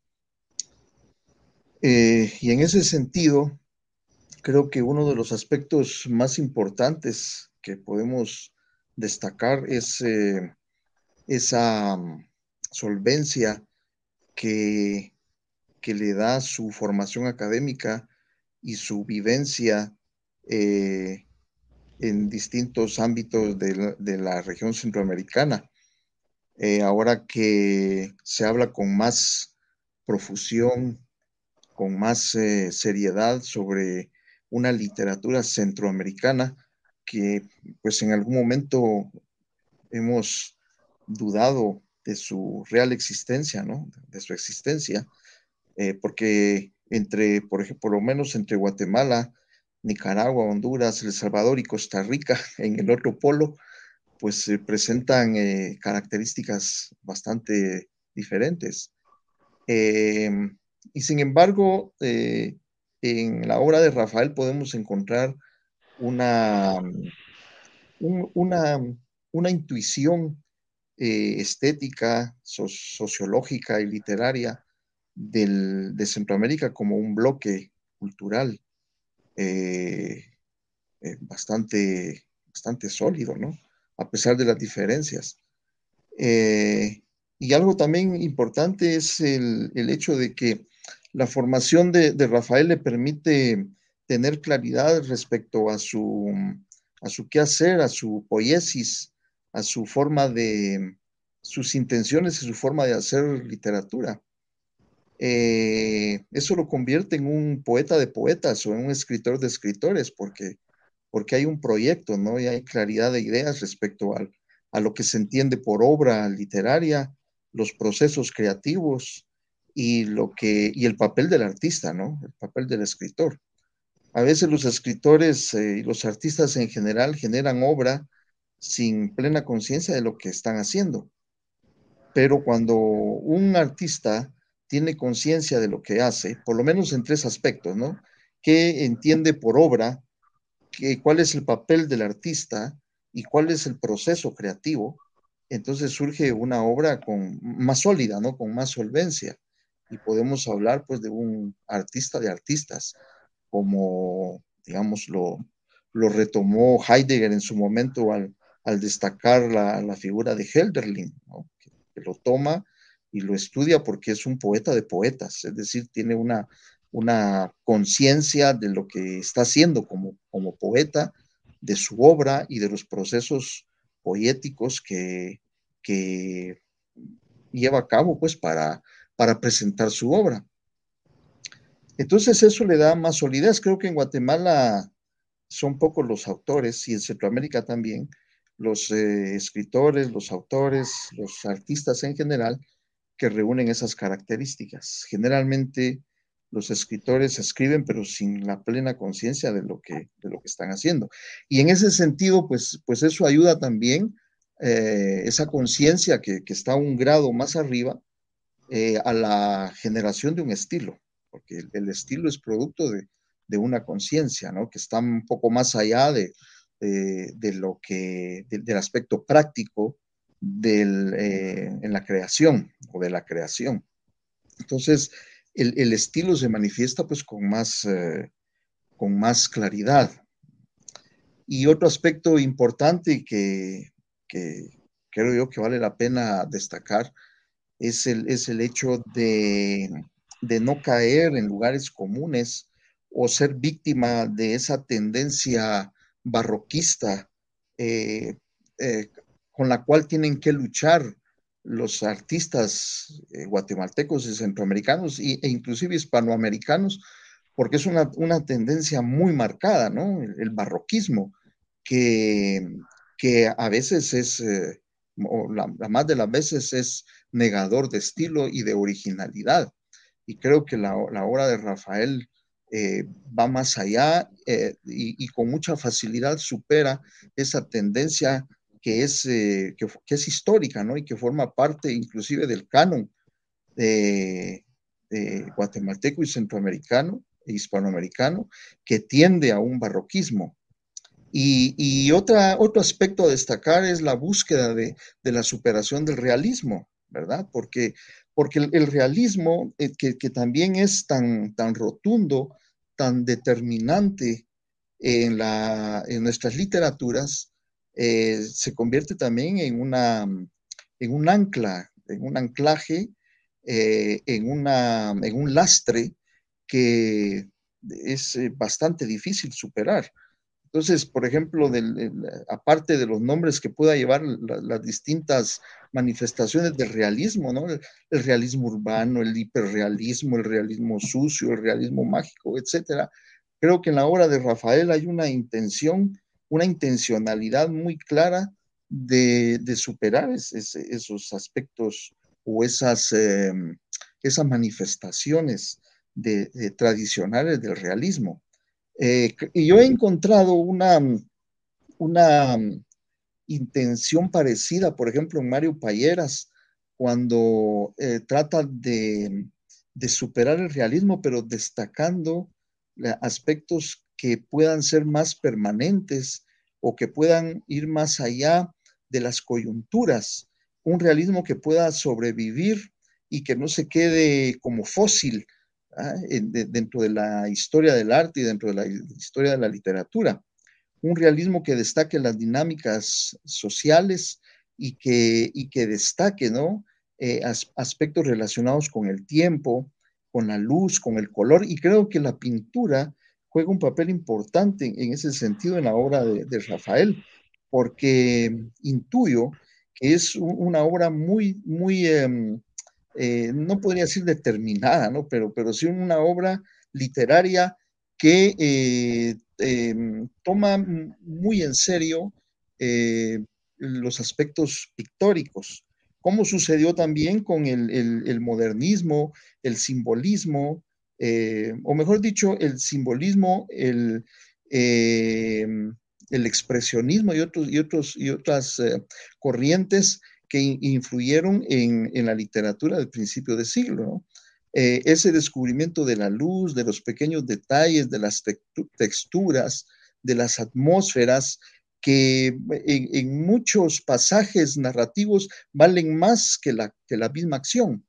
eh, y en ese sentido, creo que uno de los aspectos más importantes que podemos destacar es eh, esa mm, solvencia que, le da su formación académica y su vivencia eh, en distintos ámbitos de la, región centroamericana. ahora que se habla con más profusión con más eh, seriedad sobre una literatura centroamericana que pues en algún momento hemos dudado de su real existencia, ¿no? De su existencia, eh, porque entre, por ejemplo, por lo menos entre Guatemala, Nicaragua, Honduras, El Salvador y Costa Rica, en el otro polo, pues se presentan eh, características bastante diferentes. Y sin embargo, eh, en la obra de Rafael podemos encontrar una, una, una intuición eh, estética, sociológica y literaria del, de Centroamérica como un bloque cultural eh, bastante, bastante sólido, ¿no? A pesar de las diferencias. y algo también importante es el, el hecho de que la formación de, Rafael le permite tener claridad respecto a su, a su a su poiesis, a su forma de, sus intenciones y su forma de hacer literatura. Eh, eso lo convierte en un poeta de poetas o en un escritor de escritores, porque, porque hay un proyecto, ¿no? Y hay claridad de ideas respecto al, a lo que se entiende por obra literaria, los procesos creativos, y lo que y el papel del artista, ¿no? El papel del escritor. A veces los escritores eh, y los artistas en general generan obra sin plena conciencia de lo que están haciendo. Pero cuando un artista tiene conciencia de lo que hace, por lo menos en tres aspectos, ¿no? ¿Qué entiende por obra? ¿Qué, ¿Cuál es el papel del artista? ¿Y cuál es el proceso creativo? Entonces surge una obra con, más sólida, ¿no? Con más solvencia y podemos hablar pues de un artista de artistas, como digamos lo, lo retomó Heidegger en su momento al, al destacar la, la, figura de Helderlin, que, lo toma y lo estudia porque es un poeta de poetas, es decir, tiene una, una conciencia de lo que está haciendo como, como poeta, de su obra y de los procesos poéticos que, que lleva a cabo pues para para presentar su obra. Entonces eso le da más solidez. Creo que en Guatemala son pocos los autores y en Centroamérica también, los eh, escritores, los autores, los artistas en general que reúnen esas características. Generalmente los escritores escriben pero sin la plena conciencia de, lo que, de lo que están haciendo. Y en ese sentido, pues, pues eso ayuda también, eh, esa conciencia que, que, está un grado más arriba, eh, a la generación de un estilo, porque el, estilo es producto de, de una conciencia, ¿no? Que está un poco más allá de, de, lo que, del aspecto práctico del, eh, en la creación o de la creación. Entonces, el, el estilo se manifiesta pues con más, eh, con más claridad. Y otro aspecto importante que, que creo yo que vale la pena destacar es el, es el hecho de, no caer en lugares comunes o ser víctima de esa tendencia barroquista eh, eh, con la cual tienen que luchar los artistas eh, guatemaltecos y centroamericanos e inclusive hispanoamericanos, porque es una, tendencia muy marcada, ¿no? El, barroquismo, que, que, a veces es, eh, la, más de las veces es negador de estilo y de originalidad. Y creo que la, obra de Rafael eh, va más allá y, y, con mucha facilidad supera esa tendencia que es, eh, que, es histórica, ¿no? Y que forma parte inclusive del canon de, guatemalteco y centroamericano e hispanoamericano, que tiende a un barroquismo. Y, otra, otro aspecto a destacar es la búsqueda de, la superación del realismo, ¿verdad? Porque, porque el, realismo, eh, que, también es tan, tan rotundo, tan determinante en, nuestras literaturas, eh, se convierte también en, una, en un ancla, en un anclaje, eh, en, una, en un lastre que es bastante difícil superar. Entonces, por ejemplo, aparte de los nombres que pueda llevar las distintas manifestaciones del realismo, ¿no? El, realismo urbano, el hiperrealismo, el realismo sucio, el realismo mágico, etcétera. Creo que en la obra de Rafael hay una intención una intencionalidad muy clara de, superar esos aspectos o esas, em, esas manifestaciones tradicionales del realismo. Eh, y yo he encontrado una, una intención parecida, por ejemplo, en Mario Payeras, cuando eh, trata de, de, superar el realismo, pero destacando aspectos que puedan ser más permanentes o que puedan ir más allá de las coyunturas, un realismo que pueda sobrevivir y que no se quede como fósil ¿ah? dentro de la historia del arte y dentro de la historia de la literatura. Un realismo que destaque las dinámicas sociales y que, y que destaque ¿no? Eh, aspectos relacionados con el tiempo, con la luz, con el color. Y creo que la pintura juega un papel importante en ese sentido en la obra de, Rafael, porque intuyo que es una obra muy, muy, em, eh, no podría decir determinada, ¿no? Pero, pero sí una obra literaria que eh, em, toma muy en serio eh, los aspectos pictóricos, como sucedió también con el modernismo, el simbolismo, o mejor dicho, el simbolismo, el, el expresionismo y, otros, y, otros, y otras corrientes que influyeron en, la literatura del principio de siglo. ese descubrimiento de la luz, de los pequeños detalles, de las texturas, de las atmósferas, que en, muchos pasajes narrativos valen más que la, que la misma acción,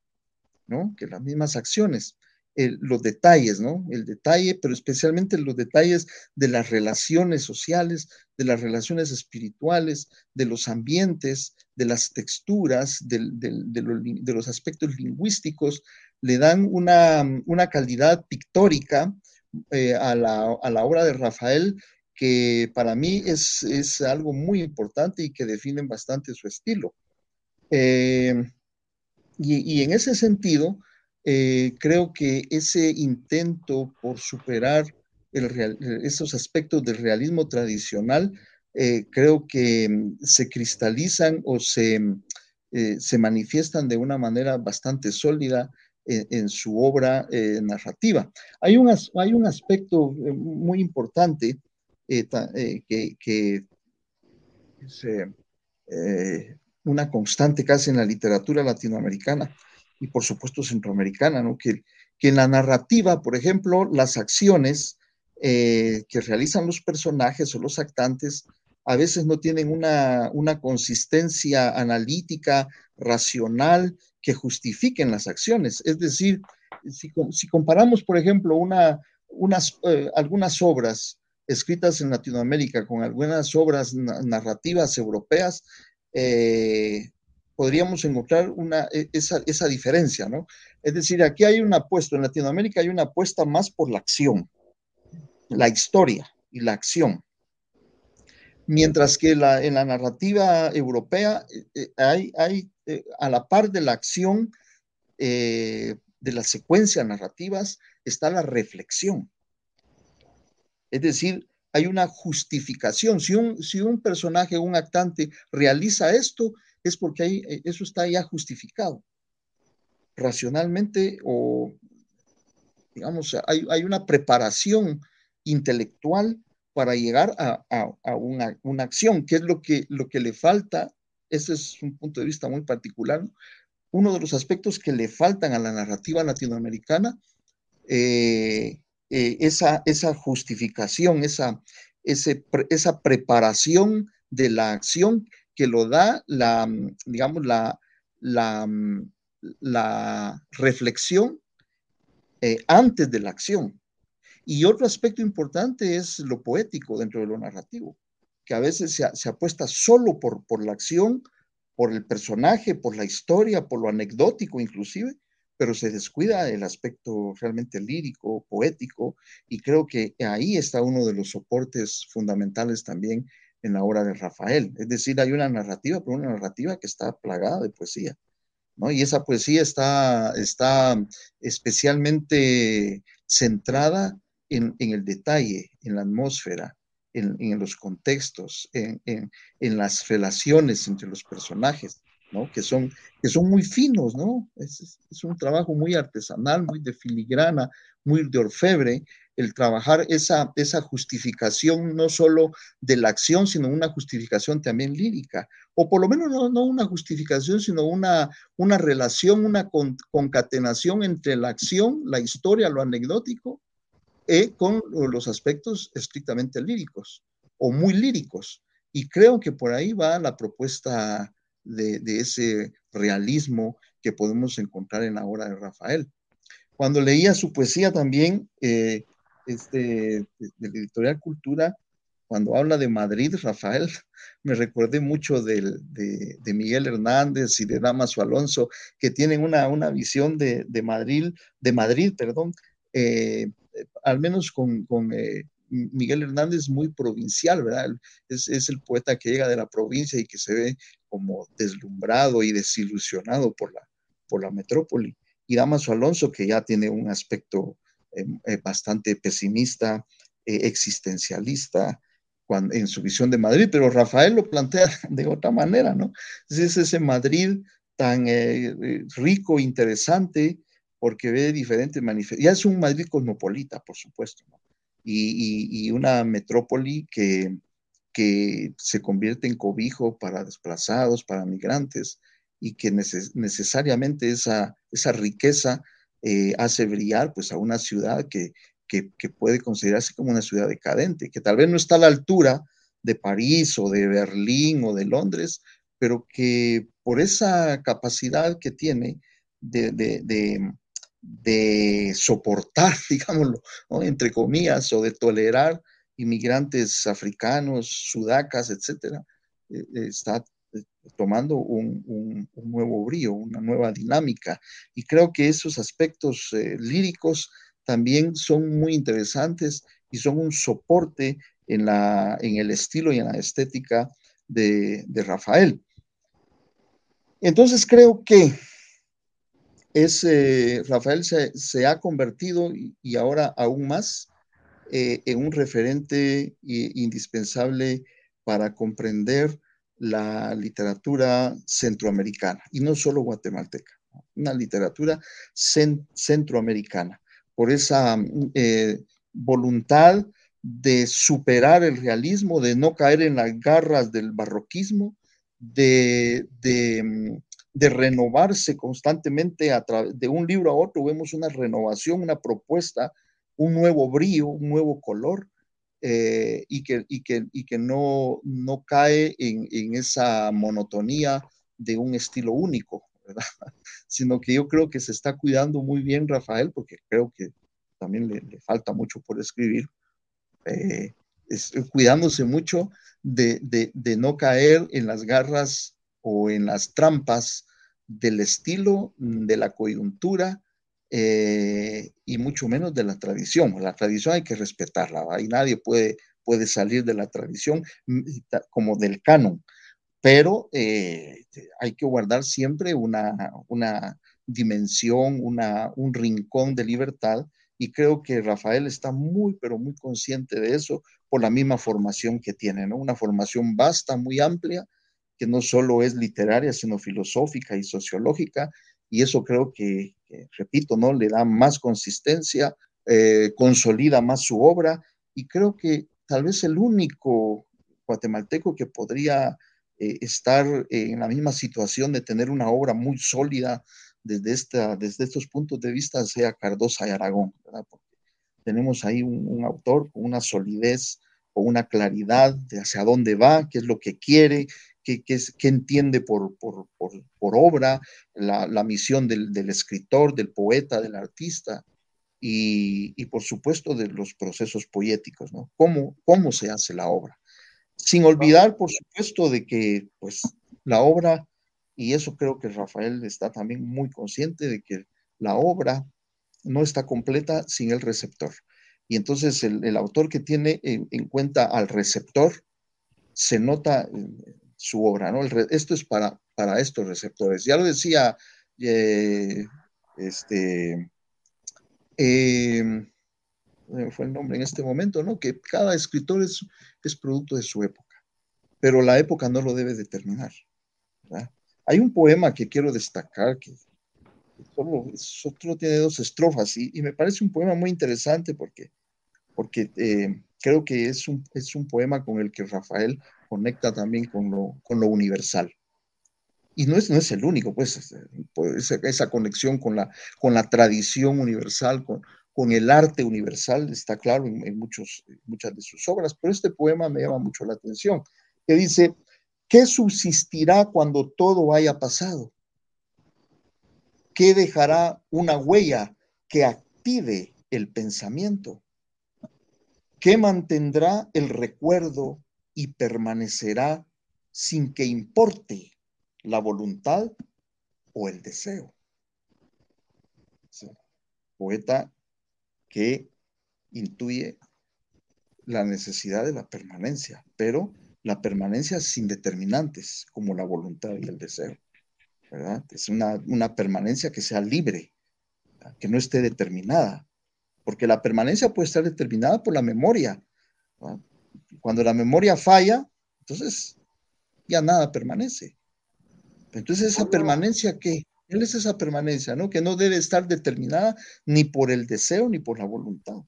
¿no? que las mismas acciones los detalles, ¿no? El detalle, pero especialmente los detalles de las relaciones sociales, de las relaciones espirituales, de los ambientes, de las texturas, de, los aspectos lingüísticos, le dan una, calidad pictórica eh, a, la, obra de Rafael que para mí es, algo muy importante y que definen bastante su estilo. Eh, y, en ese sentido, eh, creo que ese intento por superar el esos aspectos del realismo tradicional, eh, creo que mm, se cristalizan o se, mm, eh, se manifiestan de una manera bastante sólida en, su obra narrativa. Hay un, hay un aspecto muy importante que, que es una constante casi en la literatura latinoamericana, y por supuesto centroamericana, ¿no? Que, que en la narrativa, por ejemplo, las acciones eh, que realizan los personajes o los actantes a veces no tienen una, consistencia analítica, racional, que justifiquen las acciones. Es decir, si, comparamos, por ejemplo, una, unas, eh, algunas obras escritas en Latinoamérica con algunas obras narrativas europeas, eh, podríamos encontrar una, e, esa, esa, diferencia, ¿no? Es decir, aquí hay una apuesta, en Latinoamérica hay una apuesta más por la acción, la historia y la acción. Mientras que la, en la narrativa europea hay, hay a la par de la acción de las secuencias narrativas está la reflexión. Es decir, hay una justificación. Si un, si un personaje, un actante realiza esto, es porque hay, eh, eso está ya justificado. Racionalmente o, digamos, hay, hay una preparación intelectual para llegar a, a, una, una, acción, que es lo que, lo que le falta. Ese es un punto de vista muy particular. Uno de los aspectos que le faltan a la narrativa latinoamericana eh, eh, esa, esa justificación, esa, esa preparación de la acción que lo da la, digamos, la, la, la reflexión eh, antes de la acción. Y otro aspecto importante es lo poético dentro de lo narrativo, que a veces se, se apuesta solo por, por la acción, por el personaje, por la historia, por lo anecdótico inclusive, pero se descuida el aspecto realmente lírico, poético, y creo que ahí está uno de los soportes fundamentales también en la obra de Rafael. Es decir, hay una narrativa, pero una narrativa que está plagada de poesía, ¿no? Y esa poesía está, está especialmente centrada en, el detalle, en la atmósfera, en, los contextos, en, en, las relaciones entre los personajes. Que son, que son muy finos, ¿no? Es, un trabajo muy artesanal, muy de filigrana, muy de orfebre, el trabajar esa, esa justificación no solo de la acción, sino una justificación también lírica, o por lo menos no, una justificación, sino una, una relación, una concatenación entre la acción, la historia, lo anecdótico, eh, con los aspectos estrictamente líricos o muy líricos. Y creo que por ahí va la propuesta de, ese realismo que podemos encontrar en la obra de Rafael. Cuando leía su poesía también, eh, este, de, la editorial Cultura, cuando habla de Madrid, Rafael, me recordé mucho de, Miguel Hernández y de Damaso Alonso, que tienen una, una visión de, Madrid, de Madrid, perdón, eh, al menos con, con eh, Miguel Hernández muy provincial, ¿verdad? Es, es, el poeta que llega de la provincia y que se ve como deslumbrado y desilusionado por la, por la metrópoli. Y Damaso Alonso, que ya tiene un aspecto bastante pesimista, eh, existencialista, en su visión de Madrid, pero Rafael lo plantea de otra manera, ¿no? Es ese Madrid tan rico, interesante, porque ve diferentes manifestaciones. Ya es un Madrid cosmopolita, por supuesto, ¿no? y, una metrópoli que, se convierte en cobijo para desplazados, para migrantes, y que necesariamente esa, esa riqueza eh, hace brillar pues, a una ciudad que, que, puede considerarse como una ciudad decadente, que tal vez no está a la altura de París o de Berlín o de Londres, pero que por esa capacidad que tiene de, de soportar, digámoslo, entre comillas, o de tolerar inmigrantes africanos, sudacas, etcétera, eh, eh, está tomando un, nuevo brío, una nueva dinámica. Y creo que esos aspectos líricos también son muy interesantes y son un soporte en, la, en el estilo y en la estética de, Rafael. Entonces creo que es, eh, Rafael se, ha convertido y, ahora aún más eh, en un referente indispensable para comprender la literatura centroamericana y no solo guatemalteca, una literatura centroamericana, por esa eh, voluntad de superar el realismo, de no caer en las garras del barroquismo, de, de renovarse constantemente a de un libro a otro, vemos una renovación, una propuesta, un nuevo brillo, un nuevo color, eh, y, que, y, que, y que no, no cae en, en, esa monotonía de un estilo único, sino que yo creo que se está cuidando muy bien Rafael, porque creo que también le, falta mucho por escribir, eh, cuidándose mucho de, de, de no caer en las garras o en las trampas del estilo, de la coyuntura eh, y mucho menos de la tradición. La tradición hay que respetarla y nadie puede, puede salir de la tradición mm, como del canon, pero eh, hay que guardar siempre una, una dimensión, una, un rincón de libertad y creo que Rafael está muy, pero muy consciente de eso por la misma formación que tiene, ¿no? Una formación vasta, muy amplia, que no solo es literaria, sino filosófica y sociológica, y eso creo que, repito, ¿no? Le da más consistencia, eh, consolida más su obra, y creo que tal vez el único guatemalteco que podría eh, estar en la misma situación de tener una obra muy sólida, desde, esta, desde estos puntos de vista sea Cardosa y Aragón, ¿verdad? Porque tenemos ahí un, autor con una solidez, con una claridad de hacia dónde va, qué es lo que quiere, qué, qué entiende por, por, por, obra, la, la misión del, del, escritor, del poeta, del artista. Y, y, por supuesto de los procesos poéticos, ¿no? ¿Cómo, ¿Cómo se hace la obra? Sin olvidar, por supuesto, de que pues la obra y eso creo que Rafael está también muy consciente de que la obra no está completa sin el receptor. Y entonces el, autor que tiene en, cuenta al receptor se nota su obra, ¿no? esto es para, para estos receptores. Ya lo decía, eh, este, eh, fue el nombre en este momento, ¿no? Que cada escritor es, es producto de su época, pero la época no lo debe determinar. ¿verdad? Hay un poema que quiero destacar que solo, tiene dos estrofas y, me parece un poema muy interesante porque, porque eh, creo que es un, es un poema con el que Rafael conecta también con lo, con lo universal. Y no es, no es el único, pues, pues esa, conexión con la, con la tradición universal, con, el arte universal, está claro en, en muchos, muchas de sus obras, pero este poema me llama mucho la atención, que dice, ¿Qué subsistirá cuando todo haya pasado? ¿Qué dejará una huella que active el pensamiento? ¿Qué mantendrá el recuerdo y permanecerá sin que importe la voluntad o el deseo? Poeta que intuye la necesidad de la permanencia, pero la permanencia sin determinantes, como la voluntad y el deseo. ¿verdad? Es una, una permanencia que sea libre, que no esté determinada, porque la permanencia puede estar determinada por la memoria. Cuando la memoria falla, entonces ya nada permanece. Entonces esa permanencia, ¿qué? ¿Cuál es esa permanencia? ¿no? Que no debe estar determinada ni por el deseo ni por la voluntad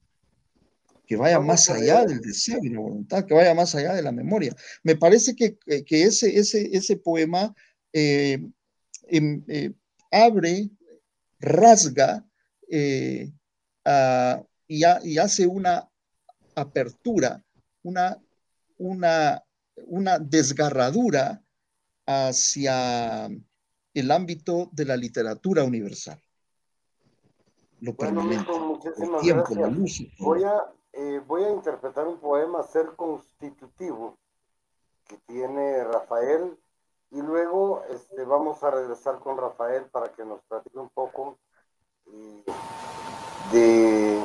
que vaya más allá del deseo y la voluntad, que vaya más allá de la memoria. Me parece que, que ese, ese, ese poema eh, em, eh, abre, rasga eh, y, y, hace una apertura, una, una, una desgarradura hacia el ámbito de la literatura universal. Lo permanente, el tiempo, la. Voy a eh, voy a interpretar un poema Ser Constitutivo que tiene Rafael y luego este, vamos a regresar con Rafael para que nos platique un poco eh, de,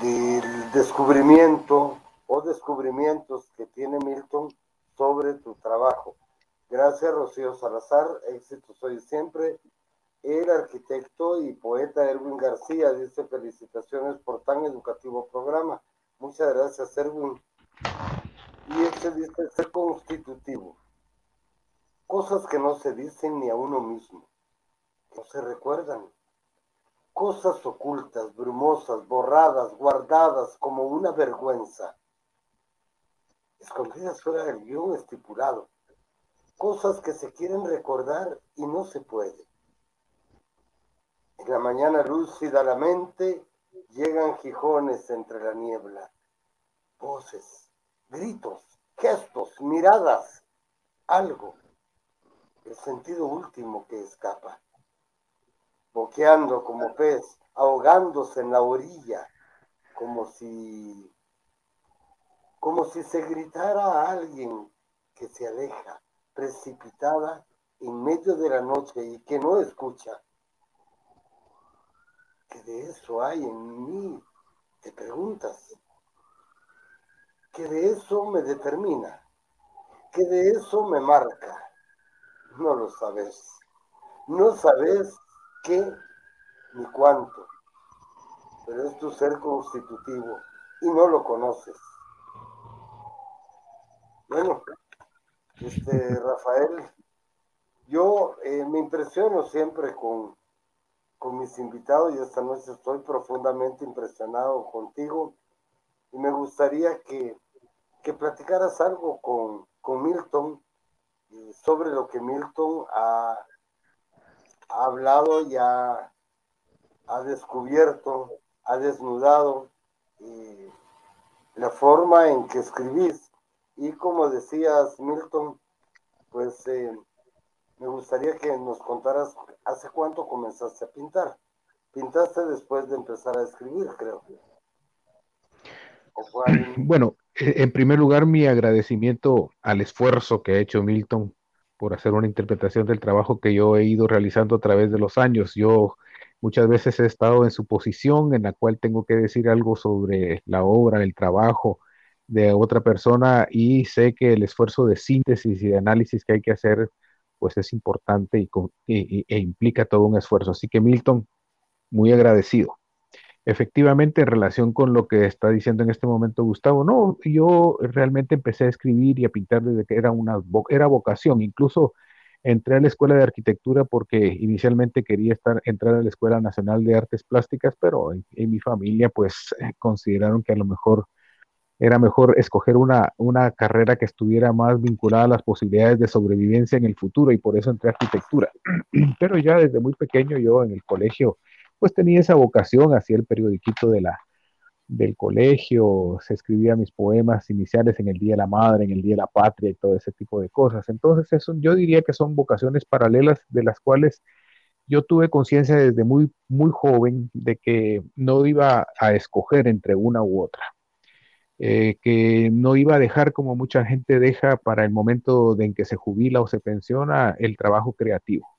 del descubrimiento o descubrimientos que tiene Milton sobre tu trabajo. Gracias, Rocío Salazar. Éxitos hoy siempre el arquitecto y poeta Erwin García dice felicitaciones por tan educativo programa. Muchas gracias, Erwin. Y este dice ser constitutivo. Cosas que no se dicen ni a uno mismo, no se recuerdan. Cosas ocultas, brumosas, borradas, guardadas como una vergüenza. Escondidas fuera del guion estipulado. Cosas que se quieren recordar y no se puede en la mañana lúcida la mente llegan gijones entre la niebla, voces, gritos, gestos, miradas, algo, el sentido último que escapa, boqueando como pez, ahogándose en la orilla, como si, como si se gritara a alguien que se aleja, precipitada en medio de la noche y que no escucha de eso hay en mí? Te preguntas. que de eso me determina, que de eso me marca. No lo sabes. No sabes qué ni cuánto, pero es tu ser constitutivo y no lo conoces. Bueno, este Rafael, yo eh, me impresiono siempre con, con mis invitados y esta noche estoy profundamente impresionado contigo y me gustaría que, que platicaras algo con, con Milton eh, sobre lo que Milton ha, ha hablado y ha, descubierto, ha desnudado eh, la forma en que escribís. Y como decías, Milton, pues eh, me gustaría que nos contaras hace cuánto comenzaste a pintar. Pintaste después de empezar a escribir, creo. Bueno, e, en primer lugar, mi agradecimiento al esfuerzo que ha hecho Milton por hacer una interpretación del trabajo que yo he ido realizando a través de los años. Yo muchas veces he estado en su posición en la cual tengo que decir algo sobre la obra, el trabajo de otra persona y sé que el esfuerzo de síntesis y de análisis que hay que hacer pues es importante y, e implica todo un esfuerzo. Así que Milton, muy agradecido. Efectivamente, en relación con lo que está diciendo en este momento Gustavo, no, yo realmente empecé a escribir y a pintar desde que era una era vocación. Incluso entré a la Escuela de Arquitectura porque inicialmente quería estar, entrar a la Escuela Nacional de Artes Plásticas, pero en, mi familia pues consideraron que a lo mejor era mejor escoger una, una carrera que estuviera más vinculada a las posibilidades de sobrevivencia en el futuro y por eso entré a arquitectura. Pero ya desde muy pequeño yo en el colegio pues tenía esa vocación, hacía el periodiquito de la, del colegio, se escribía mis poemas iniciales en el Día de la Madre, en el Día de la Patria y todo ese tipo de cosas. Entonces, eso, yo diría que son vocaciones paralelas de las cuales yo tuve conciencia desde muy, muy joven de que no iba a escoger entre una u otra. Eh, que no iba a dejar como mucha gente deja para el momento en que se jubila o se pensiona el trabajo creativo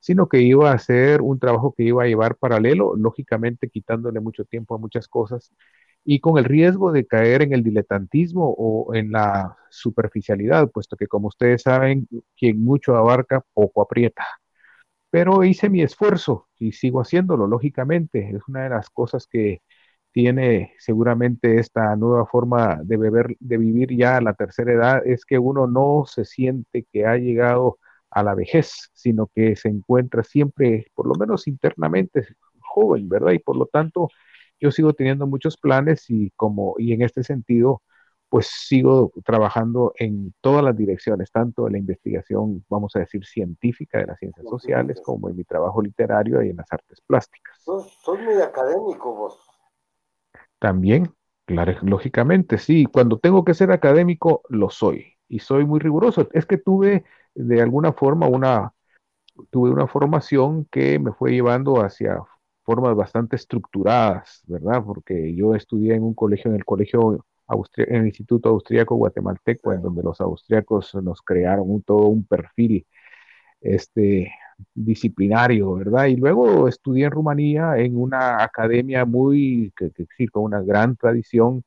sino que iba a hacer un trabajo que iba a llevar paralelo, lógicamente quitándole mucho tiempo a muchas cosas y con el riesgo de caer en el diletantismo o en la superficialidad, puesto que como ustedes saben, quien mucho abarca, poco aprieta. Pero hice mi esfuerzo y sigo haciéndolo, lógicamente. Es una de las cosas que tiene seguramente esta nueva forma de, beber, de vivir ya a la tercera edad, es que uno no se siente que ha llegado a la vejez, sino que se encuentra siempre, por lo menos internamente, joven, ¿verdad? Y por lo tanto, yo sigo teniendo muchos planes y como, y en este sentido, pues sigo trabajando en todas las direcciones, tanto en la investigación, vamos a decir, científica de las ciencias sociales, como en mi trabajo literario y en las artes plásticas. Soy muy académico vos. También, claro, lógicamente, sí, cuando tengo que ser académico, lo soy. Y soy muy riguroso. Es que tuve de alguna forma una, tuve una formación que me fue llevando hacia formas bastante estructuradas, ¿verdad? Porque yo estudié en un colegio, en el colegio en el Instituto Austriaco Guatemalteco, en donde los austriacos nos crearon un, todo un perfil este, disciplinario, ¿verdad? Y luego estudié en Rumanía en una academia muy, que, que, con una gran tradición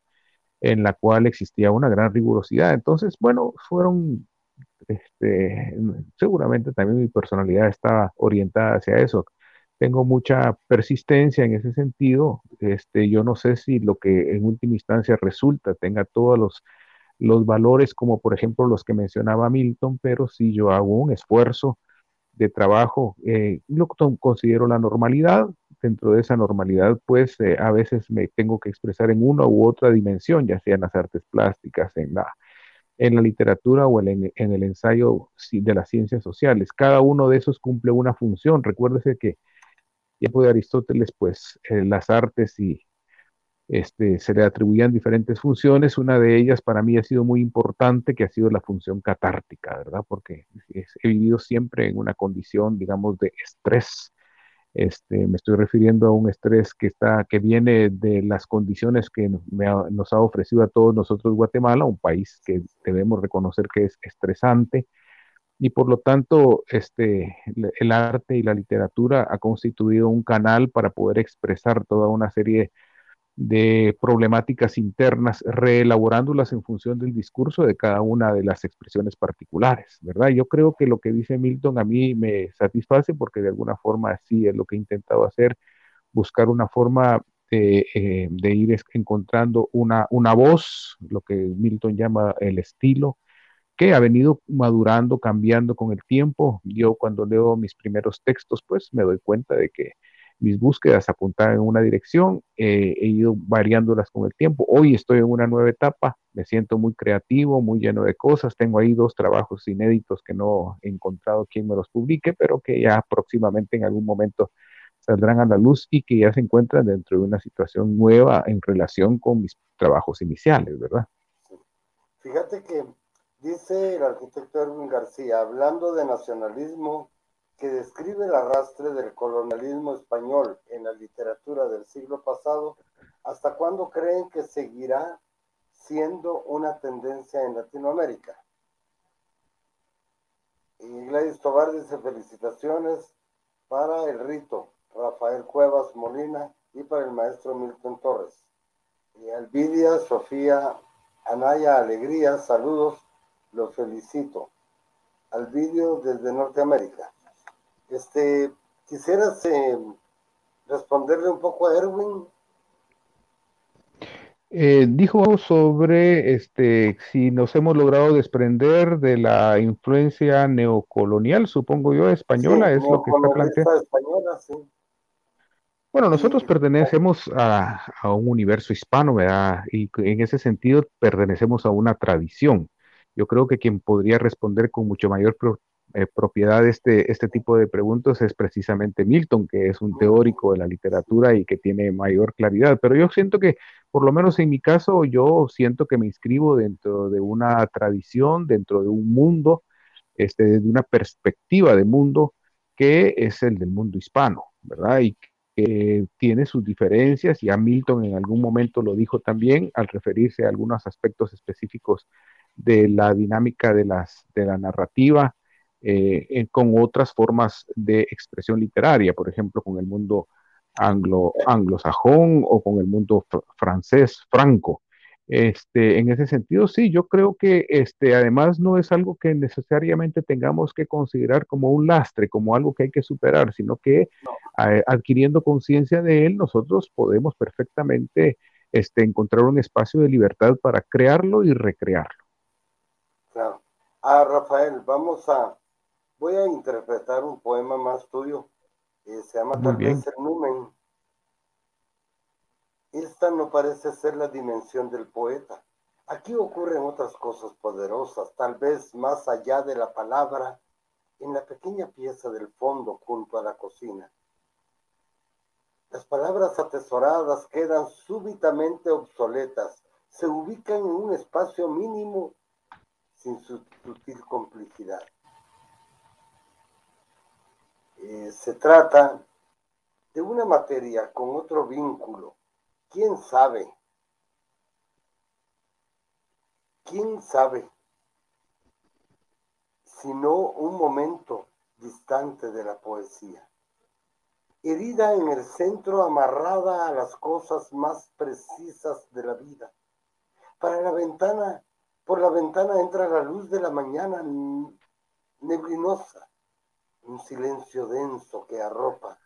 en la cual existía una gran rigurosidad. Entonces, bueno, fueron este, seguramente también mi personalidad está orientada hacia eso. Tengo mucha persistencia en ese sentido. Este, yo no sé si lo que en última instancia resulta tenga todos los, los valores como por ejemplo los que mencionaba Milton, pero si yo hago un esfuerzo de trabajo, eh, lo considero la normalidad. Dentro de esa normalidad, pues eh, a veces me tengo que expresar en una u otra dimensión, ya sea en las artes plásticas, en la en la literatura o en, el ensayo de las ciencias sociales. Cada uno de esos cumple una función. Recuérdese que tiempo de Aristóteles, pues eh, las artes y este, se le atribuían diferentes funciones. Una de ellas para mí ha sido muy importante, que ha sido la función catártica, ¿verdad? Porque he vivido siempre en una condición, digamos, de estrés este, me estoy refiriendo a un estrés que, está, que viene de las condiciones que nos ha ofrecido a todos nosotros Guatemala, un país que debemos reconocer que es estresante, y por lo tanto este, el arte y la literatura ha constituido un canal para poder expresar toda una serie de problemáticas internas, reelaborándolas en función del discurso de cada una de las expresiones particulares, ¿verdad? Yo creo que lo que dice Milton a mí me satisface porque de alguna forma así es lo que he intentado hacer, buscar una forma de, eh, ir encontrando una, una voz, lo que Milton llama el estilo, que ha venido madurando, cambiando con el tiempo. Yo cuando leo mis primeros textos, pues me doy cuenta de que mis búsquedas apuntaban en una dirección, eh, he ido variándolas con el tiempo. Hoy estoy en una nueva etapa, me siento muy creativo, muy lleno de cosas. Tengo ahí dos trabajos inéditos que no he encontrado quien me los publique, pero que ya próximamente en algún momento saldrán a la luz y que ya se encuentran dentro de una situación nueva en relación con mis trabajos iniciales, ¿verdad? Fíjate que dice el arquitecto Erwin García, hablando de nacionalismo, que describe el arrastre del colonialismo español en la literatura del siglo pasado, ¿hasta cuándo creen que seguirá siendo una tendencia en Latinoamérica? Y Gladys Tobar dice felicitaciones para el rito, Rafael Cuevas Molina y para el maestro Milton Torres. Y Alvidia, Sofía, Anaya Alegría, saludos, los felicito. Alvidio desde Norteamérica. Este, quisieras eh, responderle un poco a Erwin. Eh, dijo sobre este, si nos hemos logrado desprender de la influencia neocolonial, supongo yo, española, es lo que está planteando. Bueno, nosotros pertenecemos a, a, un universo hispano, ¿verdad? Y en ese sentido pertenecemos a una tradición. Yo creo que quien podría responder con mucho mayor eh, propiedad de este, este tipo de preguntas es precisamente Milton, que es un teórico de la literatura y que tiene mayor claridad. Pero yo siento que, por lo menos en mi caso, yo siento que me inscribo dentro de una tradición, dentro de un mundo, este, de una perspectiva de mundo que es el del mundo hispano, ¿verdad? Y que tiene sus diferencias, y a Milton en algún momento lo dijo también al referirse a algunos aspectos específicos de la dinámica de, las, de la narrativa, eh, con otras formas de expresión literaria, por ejemplo, con el mundo anglo, anglosajón o con el mundo francés franco. Este, en ese sentido, sí, yo creo que este, además no es algo que necesariamente tengamos que considerar como un lastre, como algo que hay que superar, sino que adquiriendo conciencia de él, nosotros podemos perfectamente este, encontrar un espacio de libertad para crearlo y recrearlo. Claro. Ah, Rafael, vamos a, Voy a interpretar un poema más tuyo. Eh, se llama Tal vez el numen. Esta no parece ser la dimensión del poeta. Aquí ocurren otras cosas poderosas, tal vez más allá de la palabra, en la pequeña pieza del fondo junto a la cocina. Las palabras atesoradas quedan súbitamente obsoletas, se ubican en un espacio mínimo sin su sutil complicidad. Eh, se trata de una materia con otro vínculo. ¿Quién sabe? ¿Quién sabe? Sino un momento distante de la poesía. Herida en el centro, amarrada a las cosas más precisas de la vida. Para la ventana, por la ventana entra la luz de la mañana neblinosa un silencio denso que arropa.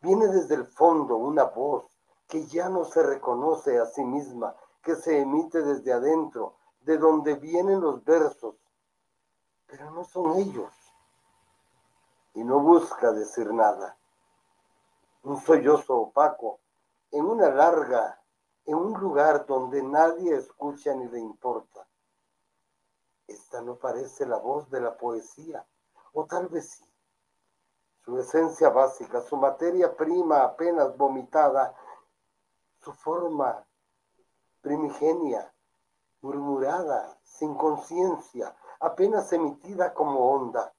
Viene desde el fondo una voz que ya no se reconoce a sí misma, que se emite desde adentro, de donde vienen los versos, pero no son ellos. Y no busca decir nada. Un sollozo opaco, en una larga, en un lugar donde nadie escucha ni le importa. Esta no parece la voz de la poesía o tal vez sí. Su esencia básica, su materia prima apenas vomitada, su forma primigenia, murmurada, sin conciencia, apenas emitida como onda,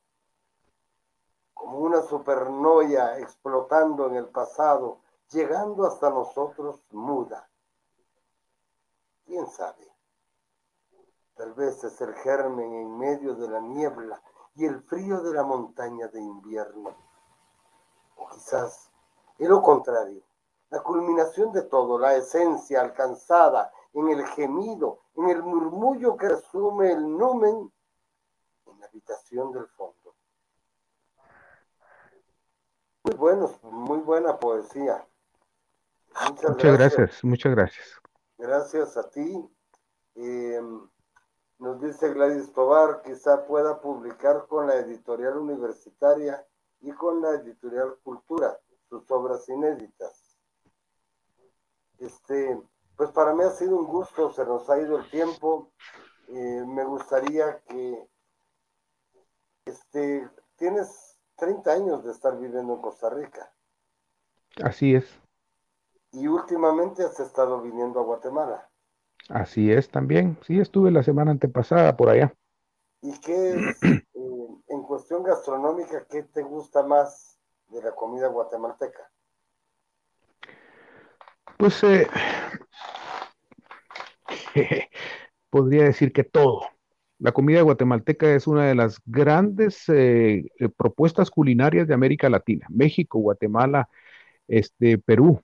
como una supernoia explotando en el pasado, llegando hasta nosotros muda. ¿Quién sabe? Tal vez es el germen en medio de la niebla y el frío de la montaña de invierno. O quizás es lo contrario, la culminación de todo, la esencia alcanzada en el gemido, en el murmullo que resume el numen en la habitación del fondo. Muy buenos, muy buena poesía. Muchas, gracias. muchas gracias. Gracias a ti. Em, nos dice Gladys Tobar, quizá pueda publicar con la editorial universitaria y con la editorial Cultura sus obras inéditas. Este, pues para mí ha sido un gusto, se nos ha ido el tiempo. Eh, me gustaría que este, tienes 30 años de estar viviendo en Costa Rica. Así es. Y últimamente has estado viniendo a Guatemala. Así es también. Sí, estuve la semana antepasada por allá. ¿Y qué es, eh, en cuestión gastronómica, qué te gusta más de la comida guatemalteca? Pues eh, podría decir que todo. La comida guatemalteca es una de las grandes eh, propuestas culinarias de América Latina. México, Guatemala, este, Perú,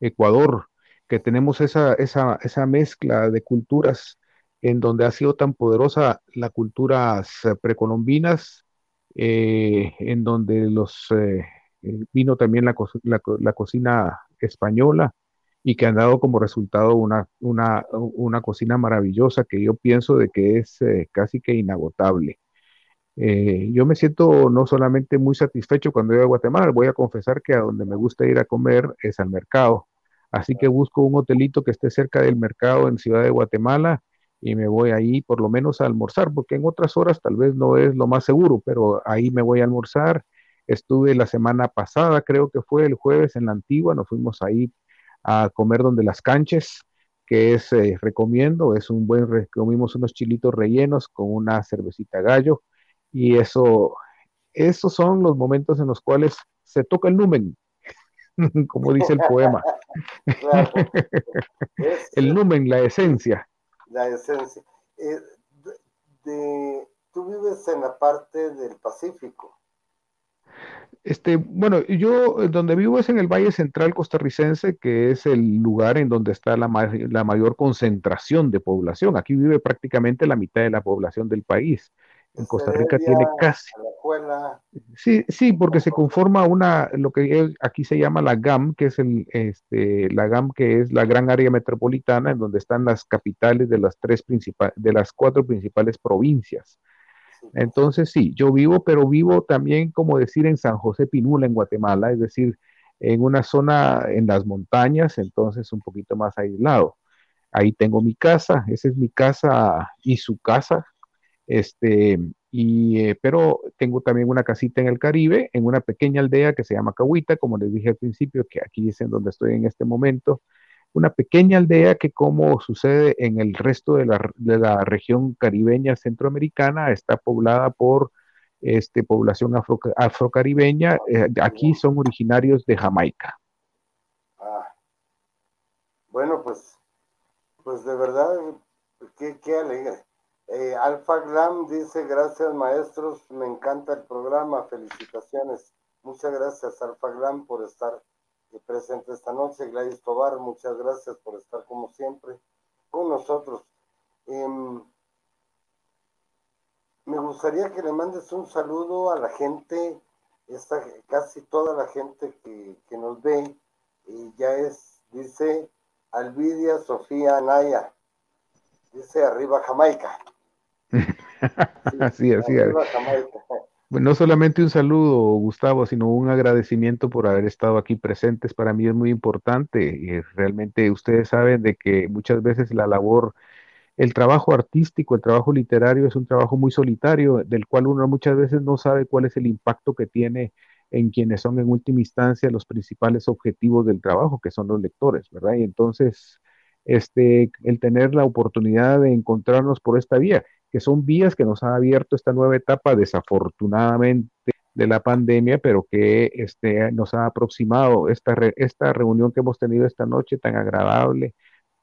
Ecuador, que tenemos esa, esa, esa mezcla de culturas en donde ha sido tan poderosa la culturas precolombinas, eh, en donde los eh, vino también la, la, cocina española y que han dado como resultado una, una, una cocina maravillosa que yo pienso de que es eh, casi que inagotable. yo me siento no solamente muy satisfecho cuando voy a Guatemala, voy a confesar que a donde me gusta ir a comer es al mercado Así que busco un hotelito que esté cerca del mercado en Ciudad de Guatemala y me voy ahí por lo menos a almorzar, porque en otras horas tal vez no es lo más seguro, pero ahí me voy a almorzar. Estuve la semana pasada, creo que fue el jueves en la antigua, nos fuimos ahí a comer donde las canches, que es, eh, recomiendo, es un buen, comimos unos chilitos rellenos con una cervecita gallo y eso, esos son los momentos en los cuales se toca el numen, como dice el poema. el numen, la esencia. La esencia. Eh, de, tú vives en la parte del Pacífico. Este, bueno, yo eh, donde vivo es en el Valle Central costarricense, que es el lugar en donde está la, la mayor concentración de población. Aquí vive prácticamente la mitad de la población del país en Costa Rica tiene casi. Sí, sí, porque se conforma una, lo que aquí se llama la GAM, que es el, este, la GAM, que es la gran área metropolitana, en donde están las capitales de las tres principales, de las cuatro principales provincias. Entonces, sí, yo vivo, pero vivo también, como decir, en San José Pinula, en Guatemala, es decir, en una zona en las montañas, entonces un poquito más aislado. Ahí tengo mi casa, esa es mi casa y su casa, este, y, eh, pero tengo también una casita en el Caribe, en una pequeña aldea que se llama Cahuita, como les dije al principio, que aquí es en donde estoy en este momento. Una pequeña aldea que, como sucede en el resto de la, de la región caribeña centroamericana, está poblada por este, población afro, afrocaribeña. Eh, aquí son originarios de Jamaica. Ah. Bueno, pues, pues de verdad, qué, qué alegre. Eh, Alfa Glam dice, gracias maestros, me encanta el programa, felicitaciones. Muchas gracias Alfa Glam por estar eh, presente esta noche. Gladys Tobar, muchas gracias por estar como siempre con nosotros. Em, me gustaría que le mandes un saludo a la gente, esta, casi toda la gente que, que nos ve, y ya es, dice Alvidia Sofía Anaya, dice arriba Jamaica. así, así. No solamente un saludo, Gustavo, sino un agradecimiento por haber estado aquí presentes. Para mí es muy importante. Y realmente ustedes saben de que muchas veces la labor, el trabajo artístico, el trabajo literario es un trabajo muy solitario, del cual uno muchas veces no sabe cuál es el impacto que tiene en quienes son en última instancia los principales objetivos del trabajo, que son los lectores, ¿verdad? Y entonces, este, el tener la oportunidad de encontrarnos por esta vía que son vías que nos ha abierto esta nueva etapa, desafortunadamente, de la pandemia, pero que este, nos ha aproximado esta, esta reunión que hemos tenido esta noche tan agradable,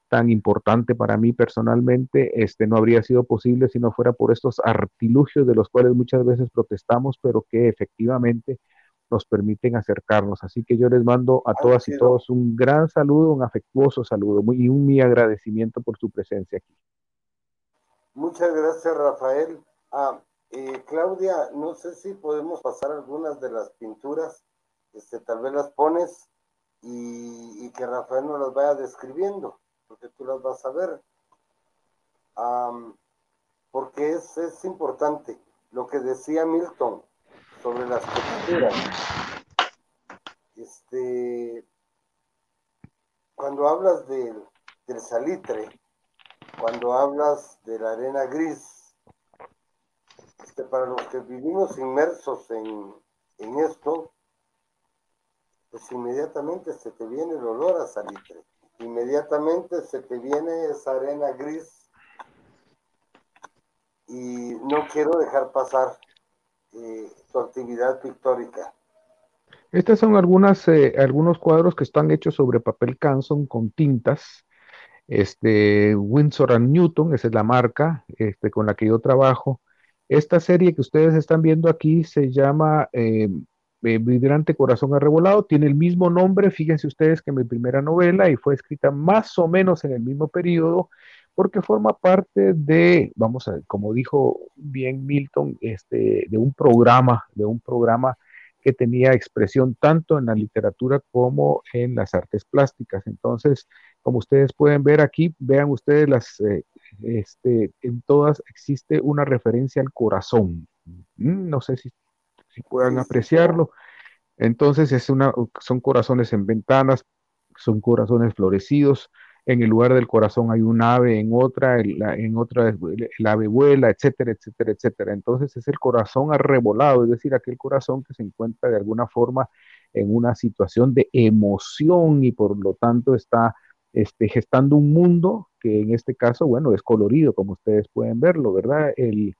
tan importante para mí personalmente, este, no habría sido posible si no fuera por estos artilugios de los cuales muchas veces protestamos, pero que efectivamente nos permiten acercarnos. Así que yo les mando a todas y todos un gran saludo, un afectuoso saludo y un mi agradecimiento por su presencia aquí. Muchas gracias, Rafael. Ah, eh, Claudia, no sé si podemos pasar algunas de las pinturas, este, tal vez las pones y, que Rafael nos las vaya describiendo, porque tú las vas a ver. porque es, es importante lo que decía Milton sobre las texturas. Este, cuando hablas del salitre, cuando hablas de la arena gris, este, para los que vivimos inmersos en, en esto, pues inmediatamente se te viene el olor a salitre, inmediatamente se te viene esa arena gris y no quiero dejar pasar eh, tu actividad pictórica. Estas son algunas, eh, algunos cuadros que están hechos sobre papel Canson con tintas. Este, Windsor and Newton, esa es la marca este, con la que yo trabajo. Esta serie que ustedes están viendo aquí se llama eh, Vibrante Corazón Arrebolado, tiene el mismo nombre, fíjense ustedes que mi primera novela y fue escrita más o menos en el mismo periodo porque forma parte de, vamos a ver, como dijo bien Milton, este, de un programa, de un programa que tenía expresión tanto en la literatura como en las artes plásticas. Entonces, como ustedes pueden ver aquí, vean ustedes las, eh, este, en todas existe una referencia al corazón. Mm, no sé si, si puedan apreciarlo. Entonces, es una, son corazones en ventanas, son corazones florecidos, en el lugar del corazón hay un ave, en otra, en otra el ave vuela, etcétera, etcétera, etcétera. Entonces es el corazón arrebolado, es decir, aquel corazón que se encuentra de alguna forma en una situación de emoción y por lo tanto está este, gestando un mundo que en este caso, bueno, es colorido, como ustedes pueden verlo, ¿verdad? El,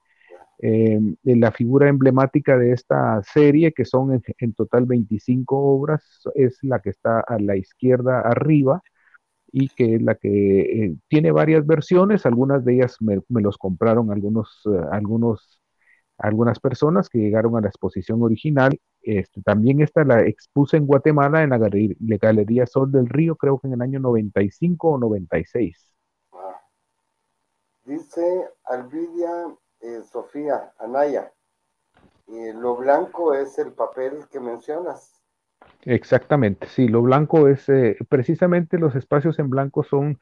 em, la figura emblemática de esta serie, que son en, total 25 obras, es la que está a la izquierda arriba, y que es la que eh, tiene varias versiones, algunas de ellas me, los compraron algunos, eh, algunos, algunas personas que llegaron a la exposición original. Este, también esta la expuse en Guatemala en la Galería, Sol del Río, creo que en el año 95 o 96. Dice Alvidia eh, Sofía Anaya, lo blanco es el papel que mencionas. Exactamente, sí, lo blanco es, eh, precisamente los espacios en blanco son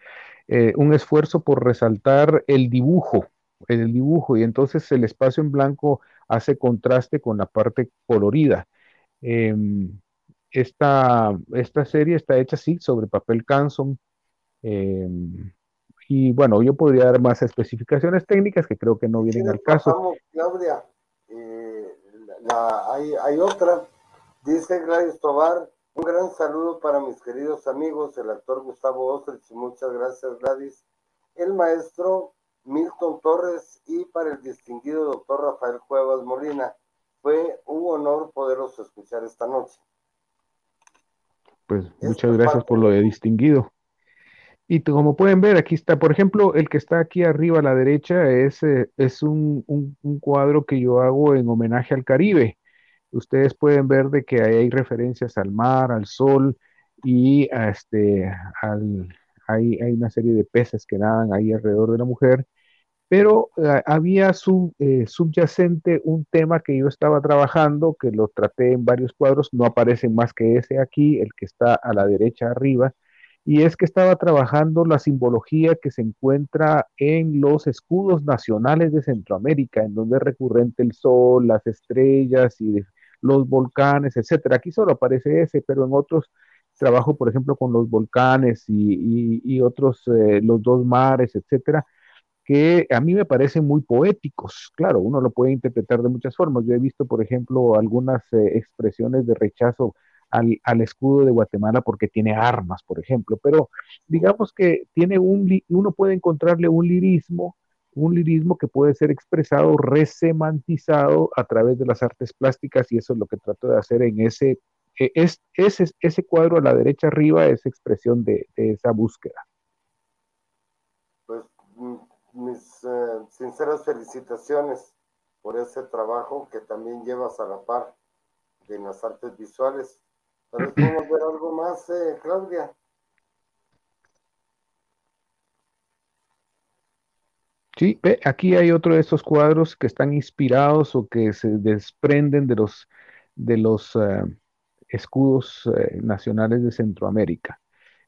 eh, un esfuerzo por resaltar el dibujo, el dibujo, y entonces el espacio en blanco hace contraste con la parte colorida. Em, esta, esta, serie está hecha así, sobre papel Canson. Em, y bueno, yo podría dar más especificaciones técnicas que creo que no vienen al caso. Claudia, eh, hay, hay otra Dice Gladys Tobar, un gran saludo para mis queridos amigos, el actor Gustavo Ostrich, muchas gracias Gladys, el maestro Milton Torres y para el distinguido doctor Rafael Cuevas Molina. Fue un honor poderlos escuchar esta noche. Pues muchas gracias por lo de distinguido. Y como pueden ver, aquí está, por ejemplo, el que está aquí arriba a la derecha es, eh, es un, un, cuadro que yo hago en homenaje al Caribe ustedes pueden ver de que hay referencias al mar, al sol y a este, al, hay, una serie de peces que nadan ahí alrededor de la mujer, pero eh, había su, eh, subyacente un tema que yo estaba trabajando, que lo traté en varios cuadros, no aparece más que ese aquí, el que está a la derecha arriba, y es que estaba trabajando la simbología que se encuentra en los escudos nacionales de Centroamérica, en donde es recurrente el sol, las estrellas y los volcanes, etcétera. Aquí solo aparece ese, pero en otros trabajo, por ejemplo, con los volcanes y, otros, eh, los dos mares, etcétera, que a mí me parecen muy poéticos. Claro, uno lo puede interpretar de muchas formas. Yo he visto, por ejemplo, algunas eh, expresiones de rechazo al, al, escudo de Guatemala porque tiene armas, por ejemplo, pero digamos que tiene un, uno puede encontrarle un lirismo un lirismo que puede ser expresado, resemantizado a través de las artes plásticas y eso es lo que trato de hacer en ese, e, es, ese, ese cuadro a la derecha arriba, es expresión de, esa búsqueda. Pues mm, mis eh, sinceras felicitaciones por ese trabajo que también llevas a la par de las artes visuales. Tal vez podemos ver algo más, eh, Claudia. Sí, aquí hay otro de estos cuadros que están inspirados o que se desprenden de los, de los eh, escudos eh, nacionales de Centroamérica.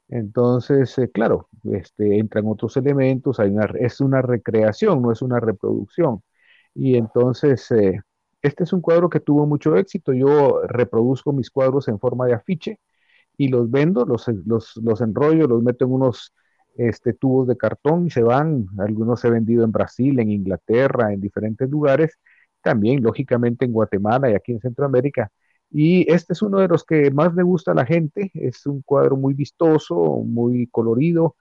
Entonces, eh, claro, este, entran otros elementos, es una recreación, no es una reproducción. Y entonces, este es un cuadro que tuvo mucho éxito. Yo reproduzco mis cuadros en forma de afiche y los vendo, los, los, los enrollo, los meto en unos este, tubos de cartón y se van. Algunos han vendido en Brasil, en Inglaterra, en diferentes lugares, también lógicamente en Guatemala y aquí en Centroamérica. Y este es uno de los que más le gusta a la gente. Es un cuadro muy vistoso, muy colorido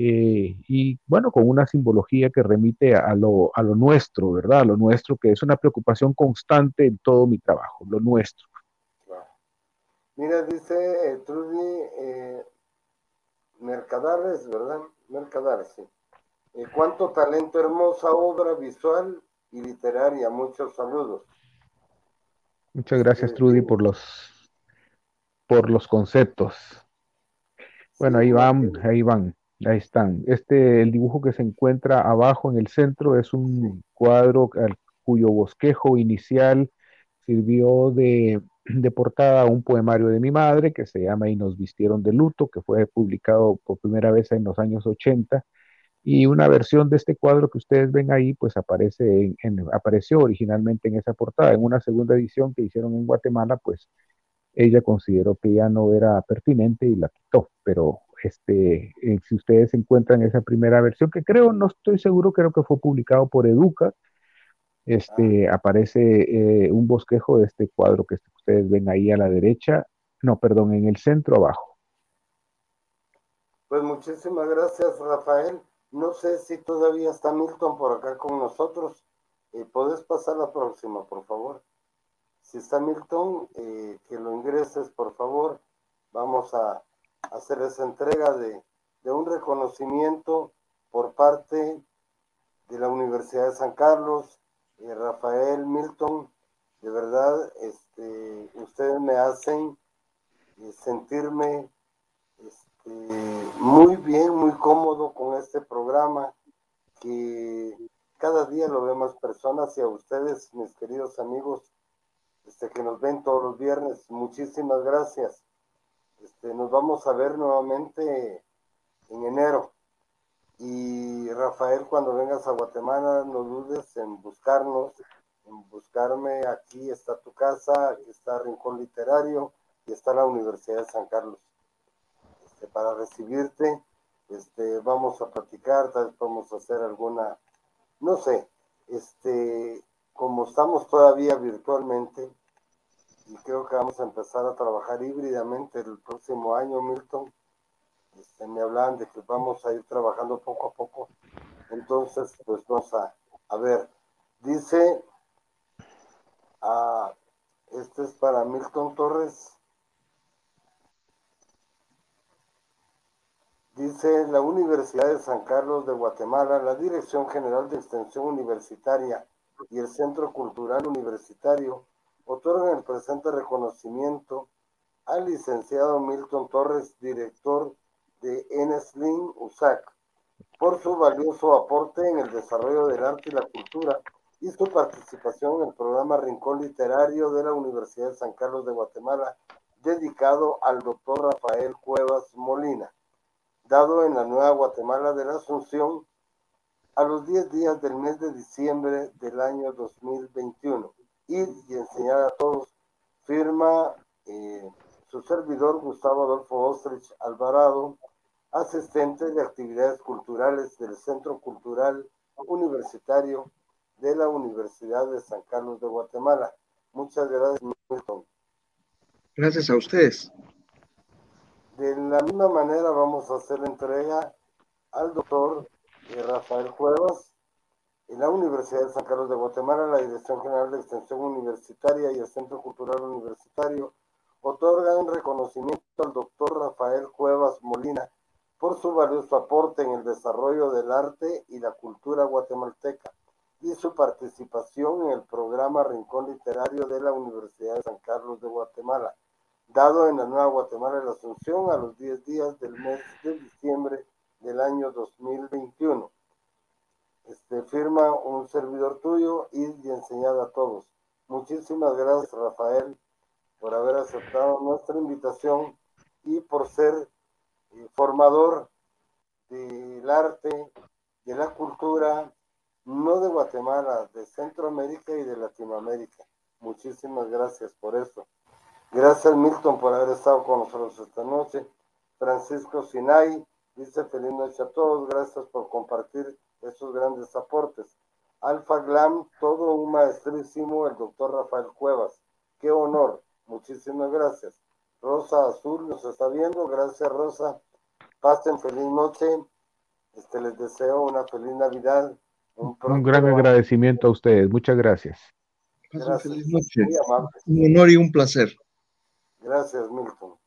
eh, y bueno, con una simbología que remite a lo, a lo nuestro, ¿verdad? A lo nuestro, que es una preocupación constante en todo mi trabajo, lo nuestro. Mira, dice eh, Trudy, eh, Mercadares, ¿verdad? Mercadares, sí. Eh, cuánto talento, hermosa obra visual y literaria. Muchos saludos. Muchas gracias, Trudy, por los por los conceptos. Bueno, ahí van, ahí van, ahí están. Este, el dibujo que se encuentra abajo en el centro es un cuadro cuyo bosquejo inicial sirvió de de portada un poemario de mi madre que se llama Y nos vistieron de luto, que fue publicado por primera vez en los años 80. Y una versión de este cuadro que ustedes ven ahí, pues aparece en, apareció originalmente en esa portada. En una segunda edición que hicieron en Guatemala, pues ella consideró que ya no era pertinente y la quitó. Pero este, eh, si ustedes encuentran esa primera versión, que creo, no estoy seguro, creo que fue publicado por Educa, este, aparece eh, un bosquejo de este cuadro que ustedes ven ahí a la derecha, no, perdón, en el centro abajo. Pues muchísimas gracias, Rafael. No sé si todavía está Milton por acá con nosotros. Eh, ¿Puedes pasar la próxima, por favor? Si está Milton, eh, que lo ingreses, por favor. Vamos a hacer esa entrega de, de un reconocimiento por parte de la Universidad de San Carlos, eh, Rafael Milton, de verdad, este, ustedes me hacen eh, sentirme muy bien, muy cómodo con este programa, que cada día lo ven más personas y a ustedes, mis queridos amigos, este, que nos ven todos los viernes, muchísimas gracias. Este, nos vamos a ver nuevamente en enero. Y Rafael, cuando vengas a Guatemala, no dudes en buscarnos, en buscarme. Aquí está tu casa, aquí está Rincón Literario y está la Universidad de San Carlos. Este, para recibirte, este, vamos a platicar, tal vez vamos a hacer alguna, no sé, este, como estamos todavía virtualmente, y creo que vamos a empezar a trabajar híbridamente el próximo año, Milton este, me hablan de que vamos a ir trabajando poco a poco. Entonces, pues vamos a, a ver. Dice, ah, este es para Milton Torres. Dice la Universidad de San Carlos de Guatemala, la Dirección General de Extensión Universitaria y el Centro Cultural Universitario otorgan el presente reconocimiento al licenciado Milton Torres, director de Eneslin USAC por su valioso aporte en el desarrollo del arte y la cultura y su participación en el programa Rincón Literario de la Universidad de San Carlos de Guatemala, dedicado al doctor Rafael Cuevas Molina, dado en la Nueva Guatemala de la Asunción a los 10 días del mes de diciembre del año 2021. Ir y enseñar a todos, firma eh, su servidor Gustavo Adolfo Ostrich Alvarado, asistente de actividades culturales del Centro Cultural Universitario de la Universidad de San Carlos de Guatemala. Muchas gracias, Milton. Gracias a ustedes. De la misma manera vamos a hacer entrega al doctor Rafael Cuevas en la Universidad de San Carlos de Guatemala, la Dirección General de Extensión Universitaria y el Centro Cultural Universitario otorgan reconocimiento al doctor Rafael Cuevas Molina por su valioso aporte en el desarrollo del arte y la cultura guatemalteca, y su participación en el programa Rincón Literario de la Universidad de San Carlos de Guatemala, dado en la Nueva Guatemala de la Asunción a los 10 días del mes de diciembre del año 2021. Este, firma un servidor tuyo y, enseñado a todos. Muchísimas gracias, Rafael, por haber aceptado nuestra invitación y por ser eh, formador del arte, de la cultura, no de Guatemala, de Centroamérica y de Latinoamérica. Muchísimas gracias por eso. Gracias Milton por haber estado con nosotros esta noche. Francisco Sinay dice feliz noche a todos, gracias por compartir esos grandes aportes. Alfa Glam, todo un maestrísimo, el doctor Rafael Cuevas. Qué honor, muchísimas gracias. Rosa Azul nos está viendo, gracias Rosa. Pasen feliz noche. Este, les deseo una feliz Navidad. Un, gran agradecimiento a ustedes. Muchas gracias. gracias. Feliz noche. Un honor y un placer. Gracias, Milton.